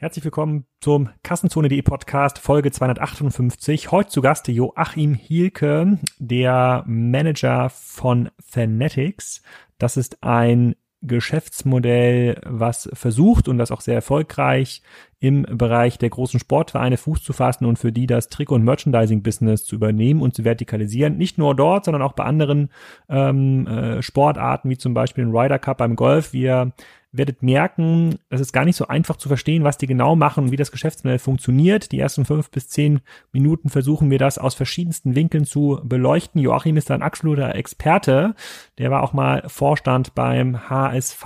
Herzlich willkommen zum Kassenzone.de Podcast Folge 258. Heute zu Gast Joachim Hielke, der Manager von Fanatics. Das ist ein Geschäftsmodell, was versucht und das auch sehr erfolgreich im Bereich der großen Sportvereine Fuß zu fassen und für die das Trikot- und Merchandising-Business zu übernehmen und zu vertikalisieren. Nicht nur dort, sondern auch bei anderen ähm, äh, Sportarten, wie zum Beispiel den Ryder Cup beim Golf. Wir werdet merken, es ist gar nicht so einfach zu verstehen, was die genau machen und wie das Geschäftsmodell funktioniert. Die ersten fünf bis zehn Minuten versuchen wir das aus verschiedensten Winkeln zu beleuchten. Joachim ist ein absoluter Experte. Der war auch mal Vorstand beim HSV,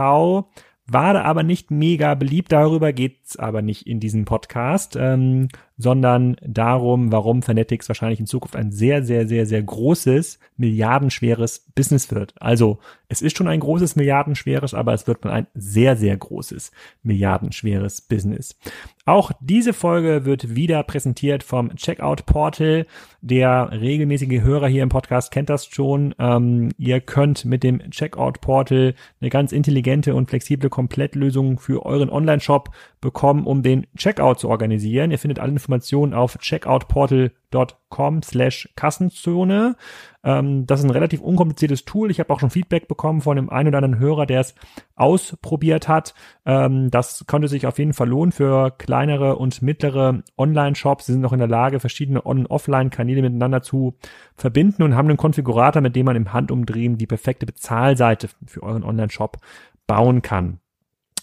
war da aber nicht mega beliebt. Darüber geht's aber nicht in diesem Podcast. Ähm, sondern darum, warum Fanatics wahrscheinlich in Zukunft ein sehr, sehr, sehr, sehr großes, milliardenschweres Business wird. Also es ist schon ein großes, milliardenschweres, aber es wird mal ein sehr, sehr großes, milliardenschweres Business. Auch diese Folge wird wieder präsentiert vom Checkout Portal. Der regelmäßige Hörer hier im Podcast kennt das schon. Ähm, ihr könnt mit dem Checkout Portal eine ganz intelligente und flexible Komplettlösung für euren Online-Shop bekommen, um den Checkout zu organisieren. Ihr findet alle Informationen auf checkoutportal.com slash Kassenzone. Ähm, das ist ein relativ unkompliziertes Tool. Ich habe auch schon Feedback bekommen von dem einen oder anderen Hörer, der es ausprobiert hat. Ähm, das könnte sich auf jeden Fall lohnen für kleinere und mittlere Online-Shops. Sie sind noch in der Lage, verschiedene On- und Offline-Kanäle miteinander zu verbinden und haben einen Konfigurator, mit dem man im Handumdrehen die perfekte Bezahlseite für euren Online-Shop bauen kann.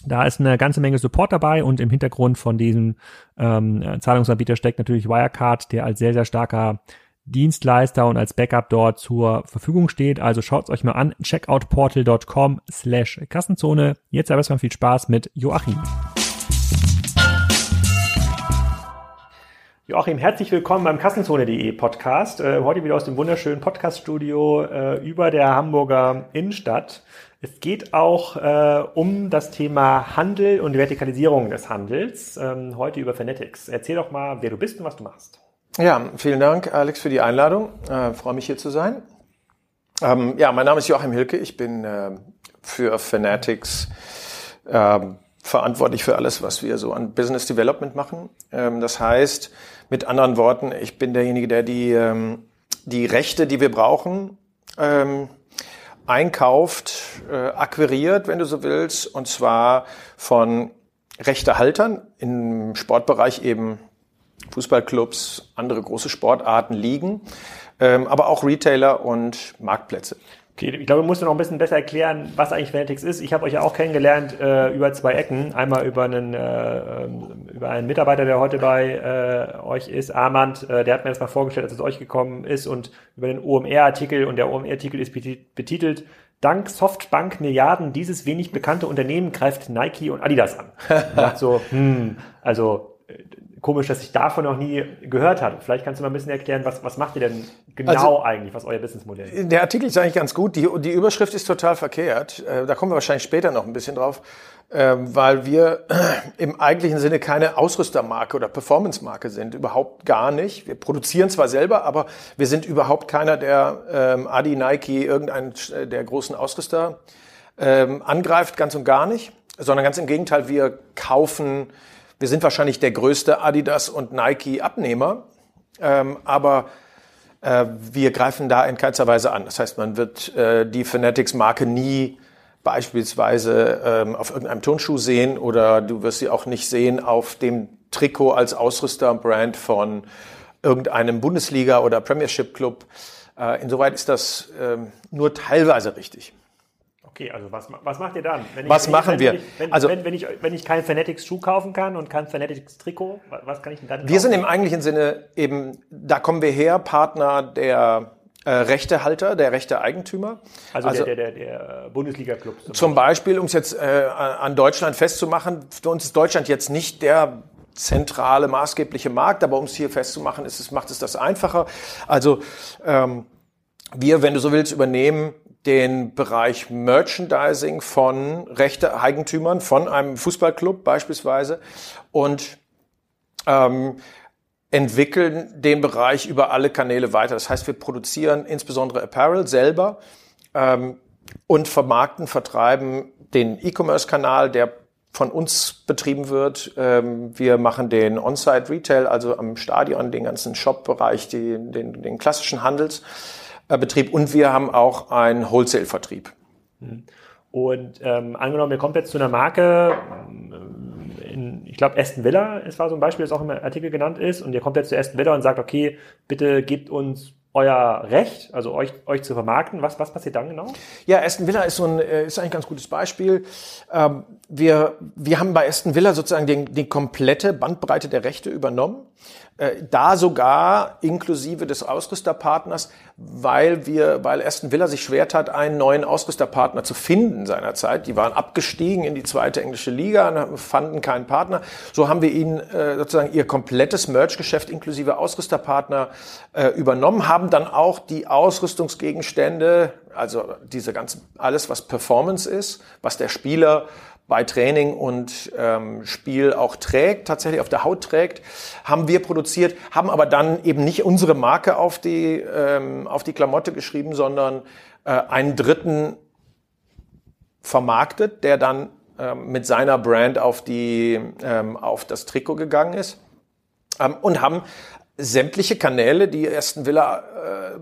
Da ist eine ganze Menge Support dabei und im Hintergrund von diesem ähm, Zahlungsanbieter steckt natürlich Wirecard, der als sehr, sehr starker Dienstleister und als Backup dort zur Verfügung steht. Also schaut es euch mal an, checkoutportal.com slash Kassenzone. Jetzt aber erstmal viel Spaß mit Joachim. Joachim, herzlich willkommen beim Kassenzone.de Podcast. Äh, heute wieder aus dem wunderschönen Podcaststudio äh, über der Hamburger Innenstadt. Es geht auch äh, um das Thema Handel und Vertikalisierung des Handels. Ähm, heute über Fanatics. Erzähl doch mal, wer du bist und was du machst. Ja, vielen Dank, Alex, für die Einladung. Äh, freue mich hier zu sein. Ähm, ja, mein Name ist Joachim Hilke. Ich bin äh, für Fanatics äh, verantwortlich für alles, was wir so an Business Development machen. Ähm, das heißt, mit anderen Worten, ich bin derjenige, der die, ähm, die Rechte, die wir brauchen, ähm, einkauft, äh, akquiriert, wenn du so willst, und zwar von Rechtehaltern im Sportbereich eben Fußballclubs, andere große Sportarten liegen, ähm, aber auch Retailer und Marktplätze. Okay, ich glaube, du musst noch ein bisschen besser erklären, was eigentlich Fanatics ist. Ich habe euch ja auch kennengelernt äh, über zwei Ecken. Einmal über einen, äh, ähm, über einen Mitarbeiter, der heute bei äh, euch ist, Armand, äh, der hat mir das mal vorgestellt, als es euch gekommen ist und über den OMR-Artikel und der OMR-Artikel ist betitelt Dank Softbank Milliarden dieses wenig bekannte Unternehmen greift Nike und Adidas an. So, hm, also komisch, dass ich davon noch nie gehört habe. Vielleicht kannst du mal ein bisschen erklären, was, was macht ihr denn genau also, eigentlich, was euer Businessmodell ist? Der Artikel ist eigentlich ganz gut. Die, die Überschrift ist total verkehrt. Äh, da kommen wir wahrscheinlich später noch ein bisschen drauf, ähm, weil wir im eigentlichen Sinne keine Ausrüstermarke oder Performance-Marke sind. Überhaupt gar nicht. Wir produzieren zwar selber, aber wir sind überhaupt keiner, der ähm, Adi, Nike, irgendeinen äh, der großen Ausrüster ähm, angreift, ganz und gar nicht. Sondern ganz im Gegenteil, wir kaufen wir sind wahrscheinlich der größte Adidas und Nike Abnehmer, ähm, aber äh, wir greifen da in keinster Weise an. Das heißt, man wird äh, die Fanatics Marke nie beispielsweise ähm, auf irgendeinem Turnschuh sehen oder du wirst sie auch nicht sehen auf dem Trikot als Ausrüsterbrand von irgendeinem Bundesliga oder Premiership Club. Äh, insoweit ist das ähm, nur teilweise richtig. Okay, also was, was macht ihr dann? Wenn was ich, machen wenn, wir? Wenn ich, wenn, also, wenn, wenn, ich, wenn ich kein Fanatics Schuh kaufen kann und kein Fanatics Trikot, was kann ich denn dann kaufen? Wir sind im eigentlichen Sinne eben, da kommen wir her, Partner der äh, Rechtehalter, der rechte Eigentümer. Also, also der, der, der, der Bundesliga-Club. Zum, zum Beispiel, um es jetzt äh, an Deutschland festzumachen, für uns ist Deutschland jetzt nicht der zentrale, maßgebliche Markt, aber um es hier festzumachen, ist es, macht es das einfacher. Also ähm, wir, wenn du so willst, übernehmen den Bereich Merchandising von rechte Eigentümern, von einem Fußballclub beispielsweise und ähm, entwickeln den Bereich über alle Kanäle weiter. Das heißt, wir produzieren insbesondere Apparel selber ähm, und vermarkten, vertreiben den E-Commerce-Kanal, der von uns betrieben wird. Ähm, wir machen den On-Site Retail, also am Stadion, den ganzen Shop-Bereich, den, den, den klassischen Handelsbetrieb und wir haben auch einen Wholesale-Vertrieb. Mhm. Und ähm, angenommen, ihr kommt jetzt zu einer Marke, in, ich glaube Aston Villa ist war so ein Beispiel, das auch im Artikel genannt ist, und ihr kommt jetzt zu Aston Villa und sagt, okay, bitte gebt uns euer Recht, also euch, euch zu vermarkten. Was, was passiert dann genau? Ja, Aston Villa ist so ein, äh, ist eigentlich ein ganz gutes Beispiel. Ähm, wir, wir haben bei Aston Villa sozusagen den, die komplette Bandbreite der Rechte übernommen. Äh, da sogar inklusive des Ausrüsterpartners, weil wir, weil Aston Villa sich schwer tat, einen neuen Ausrüsterpartner zu finden seinerzeit. Die waren abgestiegen in die zweite englische Liga und fanden keinen Partner. So haben wir ihnen äh, sozusagen ihr komplettes Merch-Geschäft inklusive Ausrüsterpartner äh, übernommen, haben dann auch die Ausrüstungsgegenstände, also diese ganzen, alles was Performance ist, was der Spieler bei Training und ähm, Spiel auch trägt, tatsächlich auf der Haut trägt, haben wir produziert, haben aber dann eben nicht unsere Marke auf die, ähm, auf die Klamotte geschrieben, sondern äh, einen Dritten vermarktet, der dann ähm, mit seiner Brand auf, die, ähm, auf das Trikot gegangen ist ähm, und haben sämtliche Kanäle, die Aston Villa äh,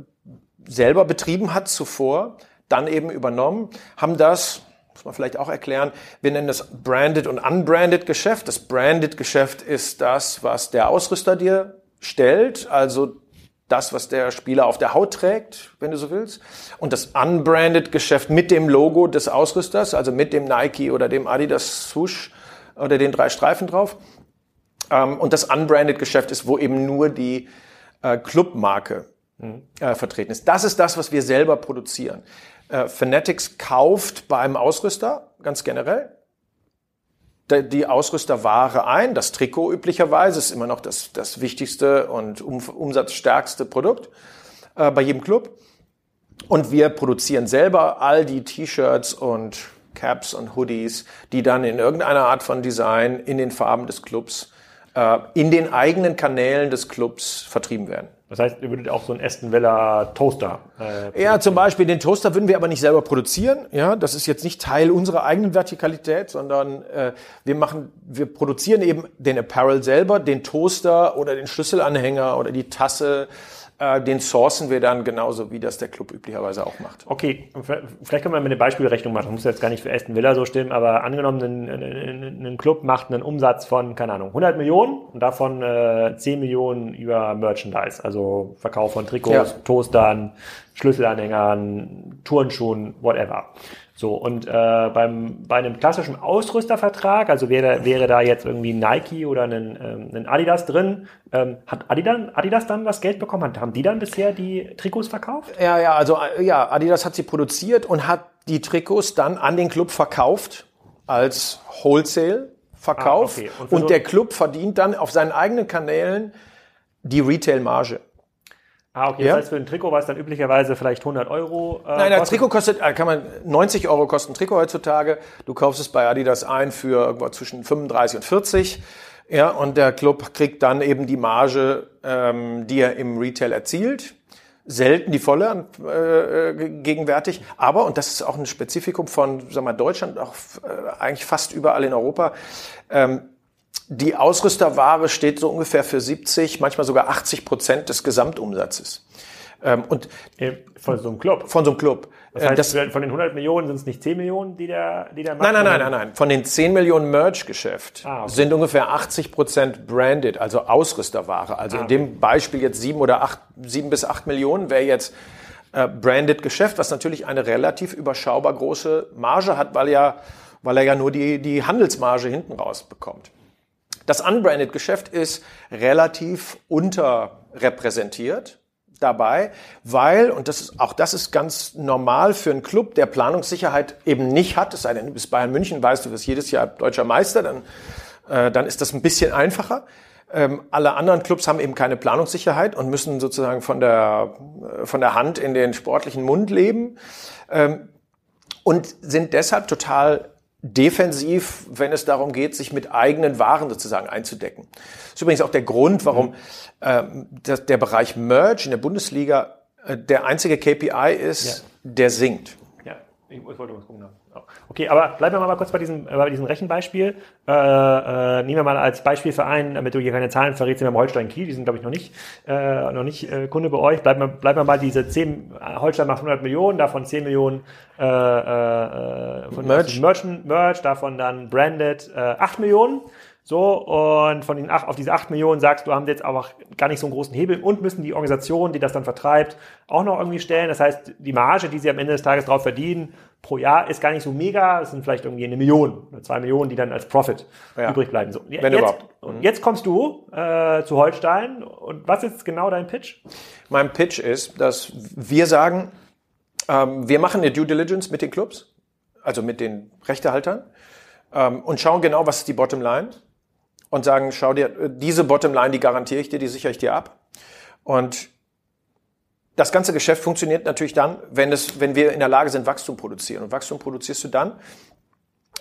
selber betrieben hat zuvor, dann eben übernommen, haben das muss man vielleicht auch erklären. Wir nennen das Branded und Unbranded Geschäft. Das Branded Geschäft ist das, was der Ausrüster dir stellt, also das, was der Spieler auf der Haut trägt, wenn du so willst. Und das Unbranded Geschäft mit dem Logo des Ausrüsters, also mit dem Nike oder dem Adidas Swoosh oder den drei Streifen drauf. Ähm, und das Unbranded Geschäft ist, wo eben nur die äh, Clubmarke mhm. äh, vertreten ist. Das ist das, was wir selber produzieren. Äh, Fanatics kauft beim Ausrüster ganz generell die Ausrüsterware ein. Das Trikot üblicherweise ist immer noch das, das wichtigste und um, umsatzstärkste Produkt äh, bei jedem Club. Und wir produzieren selber all die T-Shirts und Caps und Hoodies, die dann in irgendeiner Art von Design in den Farben des Clubs, äh, in den eigenen Kanälen des Clubs vertrieben werden. Das heißt, ihr würdet auch so einen Aston Villa Toaster. Äh, ja, zum Beispiel den Toaster würden wir aber nicht selber produzieren. Ja, das ist jetzt nicht Teil unserer eigenen Vertikalität, sondern äh, wir machen, wir produzieren eben den Apparel selber, den Toaster oder den Schlüsselanhänger oder die Tasse äh, den sourcen wir dann genauso, wie das der Club üblicherweise auch macht. Okay, vielleicht können wir mal eine Beispielrechnung machen. Das muss jetzt gar nicht für Aston Villa so stimmen, aber angenommen, ein, ein, ein Club macht einen Umsatz von, keine Ahnung, 100 Millionen und davon äh, 10 Millionen über Merchandise, also Verkauf von Trikots, ja. Toastern, Schlüsselanhängern, Turnschuhen, whatever. So, und äh, beim, bei einem klassischen Ausrüstervertrag, also wäre, wäre da jetzt irgendwie Nike oder ein, ähm, ein Adidas drin, ähm, hat Adidas, Adidas dann das Geld bekommen? Haben die dann bisher die Trikots verkauft? Ja, ja, also äh, ja, Adidas hat sie produziert und hat die Trikots dann an den Club verkauft als Wholesale verkauft. Ah, okay. Und, und der Club verdient dann auf seinen eigenen Kanälen die Retail-Marge. Ah, okay. Ja? Das heißt, für ein Trikot war es dann üblicherweise vielleicht 100 Euro. Äh, Nein, ein Trikot kostet, äh, kann man 90 Euro kosten ein Trikot heutzutage. Du kaufst es bei Adidas ein für irgendwo zwischen 35 und 40. Ja, und der Club kriegt dann eben die Marge, ähm, die er im Retail erzielt. Selten die volle äh, gegenwärtig, aber und das ist auch ein Spezifikum von, sag mal, Deutschland, auch äh, eigentlich fast überall in Europa. Ähm, die Ausrüsterware steht so ungefähr für 70, manchmal sogar 80 Prozent des Gesamtumsatzes. Ähm, und von so einem Club. Von so einem Club. Das heißt, das, von den 100 Millionen sind es nicht 10 Millionen, die der, die der macht? Nein, nein, nein, nein, nein. Von den 10 Millionen Merch-Geschäft ah, okay. sind ungefähr 80 Prozent branded, also Ausrüsterware. Also ah, in dem Beispiel jetzt 7 oder 8, 7 bis 8 Millionen wäre jetzt äh, branded Geschäft, was natürlich eine relativ überschaubar große Marge hat, weil ja, weil er ja nur die, die Handelsmarge hinten raus bekommt. Das unbranded Geschäft ist relativ unterrepräsentiert dabei, weil, und das ist, auch das ist ganz normal für einen Club, der Planungssicherheit eben nicht hat, es sei denn, du bist Bayern München, weißt du, wirst jedes Jahr deutscher Meister, dann, äh, dann ist das ein bisschen einfacher. Ähm, alle anderen Clubs haben eben keine Planungssicherheit und müssen sozusagen von der, äh, von der Hand in den sportlichen Mund leben ähm, und sind deshalb total defensiv, wenn es darum geht, sich mit eigenen Waren sozusagen einzudecken. Das ist übrigens auch der Grund, warum äh, der, der Bereich Merge in der Bundesliga äh, der einzige KPI ist, ja. der sinkt. Ja, ich wollte was gucken. Okay, aber bleiben wir mal kurz bei diesem, äh, bei diesem Rechenbeispiel. Äh, äh, nehmen wir mal als Beispiel für einen, damit du hier keine Zahlen verrätst, nehmen wir Holstein Kiel, die sind glaube ich noch nicht, äh, noch nicht äh, Kunde bei euch. Bleiben wir, bleiben wir mal diese 10, Holstein macht 100 Millionen, davon 10 Millionen äh, äh, von Merch. Merchant, Merch, davon dann Branded äh, 8 Millionen. So, und von den acht, auf diese 8 Millionen sagst du, haben jetzt aber gar nicht so einen großen Hebel und müssen die Organisation, die das dann vertreibt, auch noch irgendwie stellen. Das heißt, die Marge, die sie am Ende des Tages drauf verdienen, pro Jahr ist gar nicht so mega. Es sind vielleicht irgendwie eine Million oder zwei Millionen, die dann als Profit Ja. übrig bleiben. So, Wenn jetzt, überhaupt. Und jetzt kommst du äh, zu Holstein. Und was ist genau dein Pitch? Mein Pitch ist, dass wir sagen, ähm, wir machen eine Due Diligence mit den Clubs, also mit den Rechtehaltern, ähm, und schauen genau, was ist die Bottomline und sagen, schau dir, äh, diese Bottomline, die garantiere ich dir, die sichere ich dir ab. Und das ganze Geschäft funktioniert natürlich dann, wenn, es, wenn wir in der Lage sind, Wachstum produzieren. Und Wachstum produzierst du dann,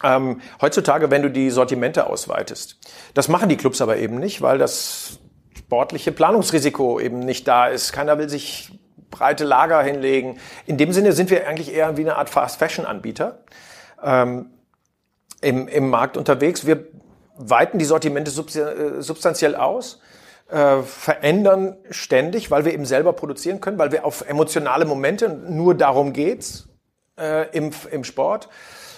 ähm, heutzutage, wenn du die Sortimente ausweitest. Das machen die Clubs aber eben nicht, weil das sportliche Planungsrisiko eben nicht da ist. Keiner will sich breite Lager hinlegen. In dem Sinne sind wir eigentlich eher wie eine Art Fast-Fashion-Anbieter ähm, im, im Markt unterwegs. Wir weiten die Sortimente äh, substanziell aus, äh, verändern ständig, weil wir eben selber produzieren können, weil wir auf emotionale Momente, nur darum geht's äh, im, im Sport,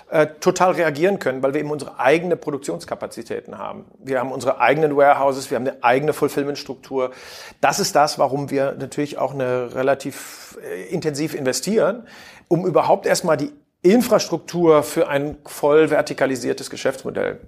äh, total reagieren können, weil wir eben unsere eigene Produktionskapazitäten haben. Wir haben unsere eigenen Warehouses, wir haben eine eigene Fulfillment-Struktur. Das ist das, warum wir natürlich auch eine relativ äh, intensiv investieren, um überhaupt erstmal die Infrastruktur für ein voll vertikalisiertes Geschäftsmodell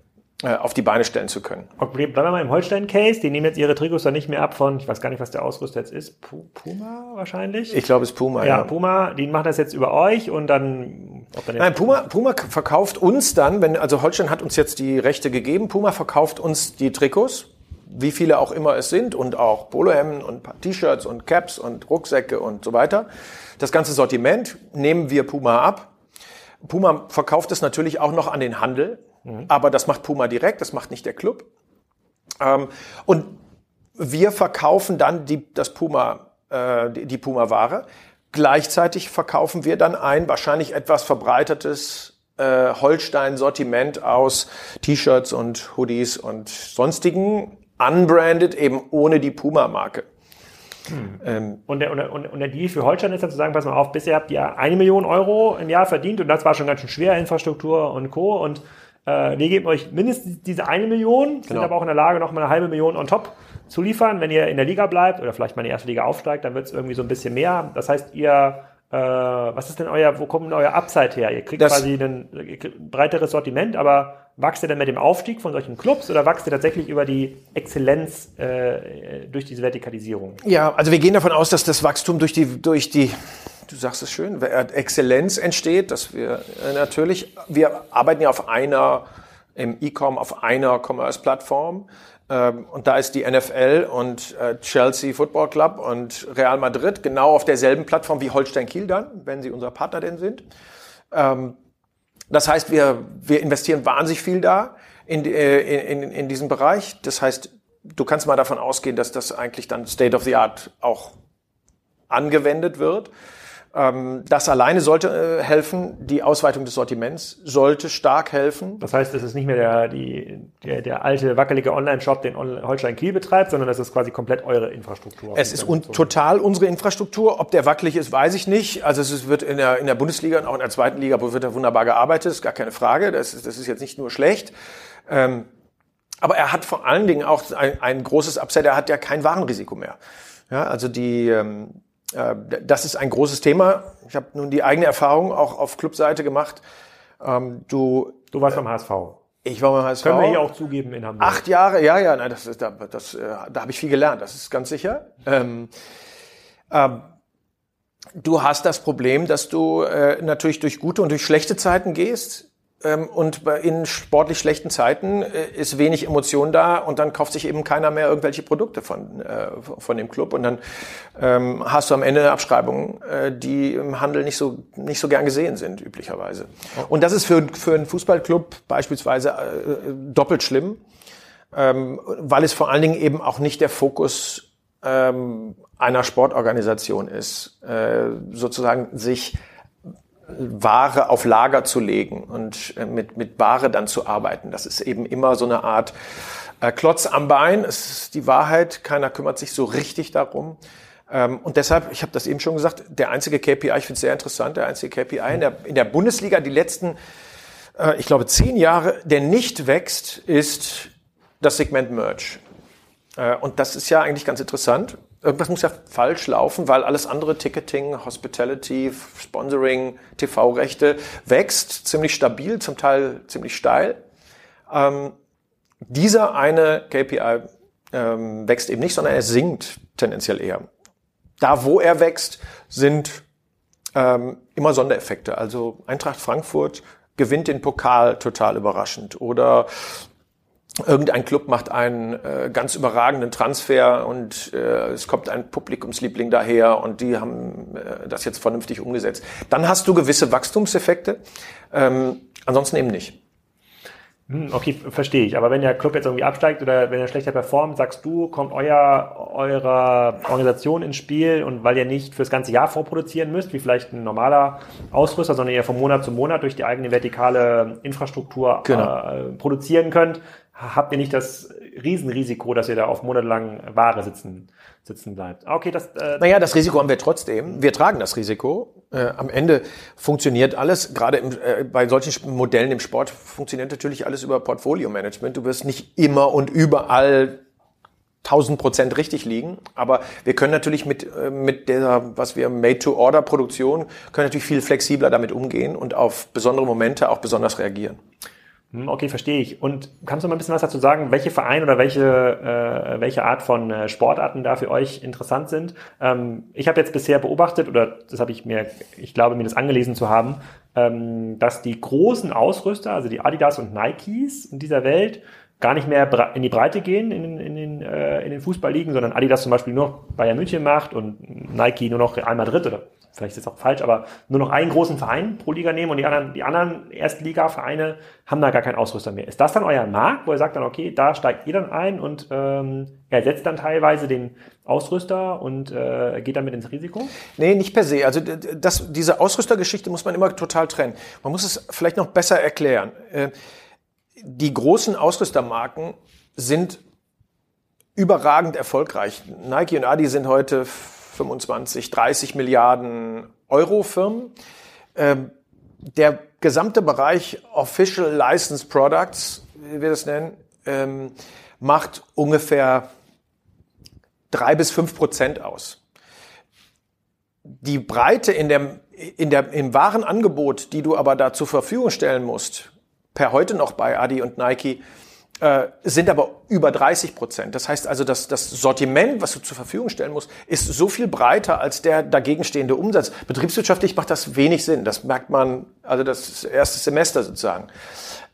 auf die Beine stellen zu können. Okay, bleiben wir mal im Holstein-Case. Die nehmen jetzt ihre Trikots dann nicht mehr ab von, ich weiß gar nicht, was der Ausrüster jetzt ist, Pu- Puma wahrscheinlich? Ich glaube, es ist Puma. ja, Puma, die machen das jetzt über euch und dann, ob dann Nein, Puma, Puma verkauft uns dann, wenn, also Holstein hat uns jetzt die Rechte gegeben, Puma verkauft uns die Trikots, wie viele auch immer es sind, und auch Polohemden und T-Shirts und Caps und Rucksäcke und so weiter. Das ganze Sortiment nehmen wir Puma ab. Puma verkauft es natürlich auch noch an den Handel, aber das macht Puma direkt, das macht nicht der Club. Ähm, und wir verkaufen dann die, das Puma, äh, die, die Puma-Ware. Gleichzeitig verkaufen wir dann ein wahrscheinlich etwas verbreitetes äh, Holstein-Sortiment aus T-Shirts und Hoodies und sonstigen, unbranded, eben ohne die Puma-Marke. Ähm, Und der, und, der, und der Deal für Holstein ist dann zu sagen, pass mal auf, bisher habt ihr eine Million Euro im Jahr verdient und das war schon ganz schön schwer, Infrastruktur und Co. Und äh, wir geben euch mindestens diese eine Million, sind Genau. aber auch in der Lage, noch mal eine halbe Million on top zu liefern. Wenn ihr in der Liga bleibt oder vielleicht mal in die erste Liga aufsteigt, dann wird es irgendwie so ein bisschen mehr. Das heißt, ihr, äh, was ist denn euer, wo kommt denn euer Upside her? Ihr kriegt Das- quasi ein breiteres Sortiment, aber wachst ihr dann mit dem Aufstieg von solchen Clubs oder wachst ihr tatsächlich über die Exzellenz äh, durch diese Vertikalisierung? Ja, also wir gehen davon aus, dass das Wachstum durch die, durch die, du sagst es schön, Exzellenz entsteht, dass wir äh, natürlich, wir arbeiten ja auf einer, im E-Com, auf einer Commerce-Plattform. Ähm, Und da ist die NFL und äh, Chelsea Football Club und Real Madrid genau auf derselben Plattform wie Holstein Kiel dann, wenn sie unser Partner denn sind. Ähm, Das heißt, wir, wir investieren wahnsinnig viel da in, äh, in, in, in diesem Bereich. Das heißt, du kannst mal davon ausgehen, dass das eigentlich dann State of the Art auch angewendet wird. Ähm, Das alleine sollte äh, helfen. Die Ausweitung des Sortiments sollte stark helfen. Das heißt, es ist nicht mehr der, die, der, der alte wackelige Online-Shop, den Holstein Kiel betreibt, sondern das ist quasi komplett eure Infrastruktur. Es ist un total unsere Infrastruktur. Ob der wackelig ist, weiß ich nicht. Also es ist- wird in der, in der Bundesliga und auch in der zweiten Liga wird da wunderbar gearbeitet, ist gar keine Frage. Das ist, das ist jetzt nicht nur schlecht. Ähm, aber er hat vor allen Dingen auch ein, ein großes Upside. Er hat ja kein Warenrisiko mehr. Ja, also die, ähm, äh, das ist ein großes Thema. Ich habe nun die eigene Erfahrung auch auf Clubseite gemacht. Ähm, du, Du warst beim HSV. ich war beim HSV. Können wir hier auch zugeben in Hamburg. Acht Jahre, ja, ja, nein, das ist, da, das, äh, da habe ich viel gelernt, das ist ganz sicher. Ähm, ähm, du hast das Problem, dass du äh, natürlich durch gute und durch schlechte Zeiten gehst. Ähm, und in sportlich schlechten Zeiten äh, ist wenig Emotion da und dann kauft sich eben keiner mehr irgendwelche Produkte von, äh, von dem Club. Und dann ähm, hast du am Ende Abschreibungen, äh, die im Handel nicht so, nicht so gern gesehen sind, üblicherweise. Und das ist für, für einen Fußballclub beispielsweise äh, doppelt schlimm ähm, weil es vor allen Dingen eben auch nicht der Fokus ähm, einer Sportorganisation ist, äh, sozusagen sich Ware auf Lager zu legen und äh, mit, mit Ware dann zu arbeiten. Das ist eben immer so eine Art äh, Klotz am Bein. Es ist die Wahrheit. Keiner kümmert sich so richtig darum. Ähm, und deshalb, ich habe das eben schon gesagt, der einzige KPI, ich finde es sehr interessant, der einzige KPI in der, in der Bundesliga die letzten, äh, ich glaube, zehn Jahre, der nicht wächst, ist das Segment Merch. Und das ist ja eigentlich ganz interessant. Irgendwas muss ja falsch laufen, weil alles andere, Ticketing, Hospitality, Sponsoring, TV-Rechte, wächst ziemlich stabil, zum Teil ziemlich steil. Ähm, dieser eine KPI ähm, wächst eben nicht, sondern er sinkt tendenziell eher. Da, wo er wächst, sind ähm, immer Sondereffekte. Also Eintracht Frankfurt gewinnt den Pokal total überraschend oder irgendein Club macht einen äh, ganz überragenden Transfer und äh, es kommt ein Publikumsliebling daher und die haben äh, das jetzt vernünftig umgesetzt. Dann hast du gewisse Wachstumseffekte, ähm, ansonsten eben nicht. Hm, okay, verstehe ich. Aber wenn der Club jetzt irgendwie absteigt oder wenn er schlechter performt, sagst du, kommt euer, eure Organisation ins Spiel und weil ihr nicht fürs ganze Jahr vorproduzieren müsst, wie vielleicht ein normaler Ausrüster, sondern ihr von Monat zu Monat durch die eigene vertikale Infrastruktur genau. äh, produzieren könnt, habt ihr nicht das Riesenrisiko, dass ihr da auf monatelang Ware sitzen, sitzen bleibt. Okay, das. Äh naja, das Risiko haben wir trotzdem. Wir tragen das Risiko. Äh, am Ende funktioniert alles, gerade im, äh, bei solchen Modellen im Sport funktioniert natürlich alles über Portfolio-Management. Du wirst nicht immer und überall 1000 Prozent richtig liegen. Aber wir können natürlich mit, äh, mit der, was wir Made-to-Order-Produktion, können natürlich viel flexibler damit umgehen und auf besondere Momente auch besonders reagieren. Hm, okay, verstehe ich. Und kannst du mal ein bisschen was dazu sagen, welche Vereine oder welche, äh, welche Art von äh, Sportarten da für euch interessant sind? Ähm, ich habe jetzt bisher beobachtet, oder das habe ich mir, ich glaube, mir das angelesen zu haben, ähm, dass die großen Ausrüster, also die Adidas und Nikes in dieser Welt, gar nicht mehr in die Breite gehen in, in, in, äh, in den Fußballligen, sondern Adidas zum Beispiel nur Bayern München macht und Nike nur noch Real Madrid oder vielleicht ist das auch falsch, aber nur noch einen großen Verein pro Liga nehmen und die anderen, die anderen Erstliga-Vereine haben da gar keinen Ausrüster mehr. Ist das dann euer Markt, wo ihr sagt dann, okay, da steigt ihr dann ein und ähm, ersetzt dann teilweise den Ausrüster und äh, geht damit ins Risiko? Nee, nicht per se. Also das, diese Ausrüstergeschichte muss man immer total trennen. Man muss es vielleicht noch besser erklären. Äh, die großen Ausrüstermarken sind überragend erfolgreich. Nike und Adi sind heute 25, 30 Milliarden Euro Firmen. Ähm, der gesamte Bereich Official Licensed Products, wie wir das nennen, ähm, macht ungefähr drei bis fünf Prozent aus. Die Breite in dem, in der, im Warenangebot, die du aber da zur Verfügung stellen musst, per heute noch bei Adi und Nike, äh, sind aber über 30 Prozent. Das heißt also, dass das Sortiment, was du zur Verfügung stellen musst, ist so viel breiter als der dagegen stehende Umsatz. Betriebswirtschaftlich macht das wenig Sinn. Das merkt man, also das erste Semester sozusagen.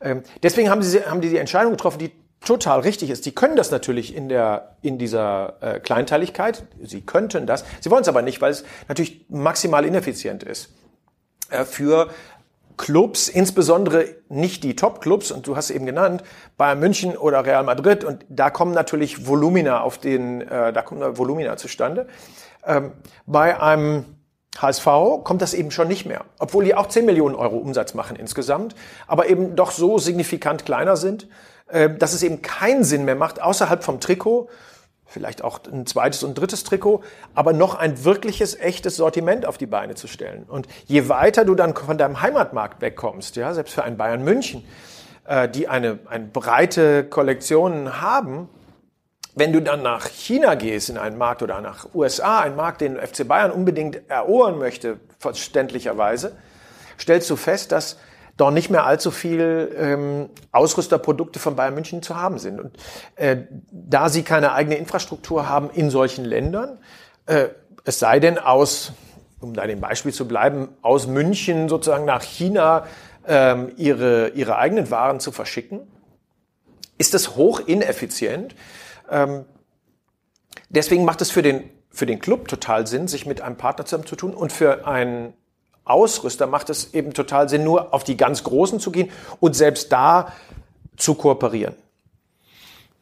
Ähm, deswegen haben, sie, haben die die Entscheidung getroffen, die total richtig ist. Die können das natürlich in der in dieser äh, Kleinteiligkeit. Sie könnten das. Sie wollen es aber nicht, weil es natürlich maximal ineffizient ist äh, für Clubs, insbesondere nicht die Top-Clubs, und du hast eben genannt, Bayern München oder Real Madrid, und da kommen natürlich Volumina auf den, äh, da kommen Volumina zustande. Ähm, bei einem HSV kommt das eben schon nicht mehr, obwohl die auch 10 Millionen Euro Umsatz machen insgesamt, aber eben doch so signifikant kleiner sind, äh, dass es eben keinen Sinn mehr macht, außerhalb vom Trikot vielleicht auch ein zweites und drittes Trikot, aber noch ein wirkliches, echtes Sortiment auf die Beine zu stellen. Und je weiter du dann von deinem Heimatmarkt wegkommst, ja, selbst für einen Bayern München, äh, die eine, eine breite Kollektion haben, wenn du dann nach China gehst in einen Markt oder nach USA, einen Markt, den FC Bayern unbedingt erobern möchte, verständlicherweise, stellst du fest, dass doch nicht mehr allzu viel ähm, Ausrüsterprodukte von Bayern München zu haben sind. Und äh, da sie keine eigene Infrastruktur haben in solchen Ländern, äh, es sei denn aus, um da dem Beispiel zu bleiben, aus München sozusagen nach China ähm, ihre, ihre eigenen Waren zu verschicken, ist das hoch ineffizient. Ähm, deswegen macht es für den, für den Club total Sinn, sich mit einem Partner zusammenzutun und für einen Ausrüster macht es eben total Sinn, nur auf die ganz Großen zu gehen und selbst da zu kooperieren.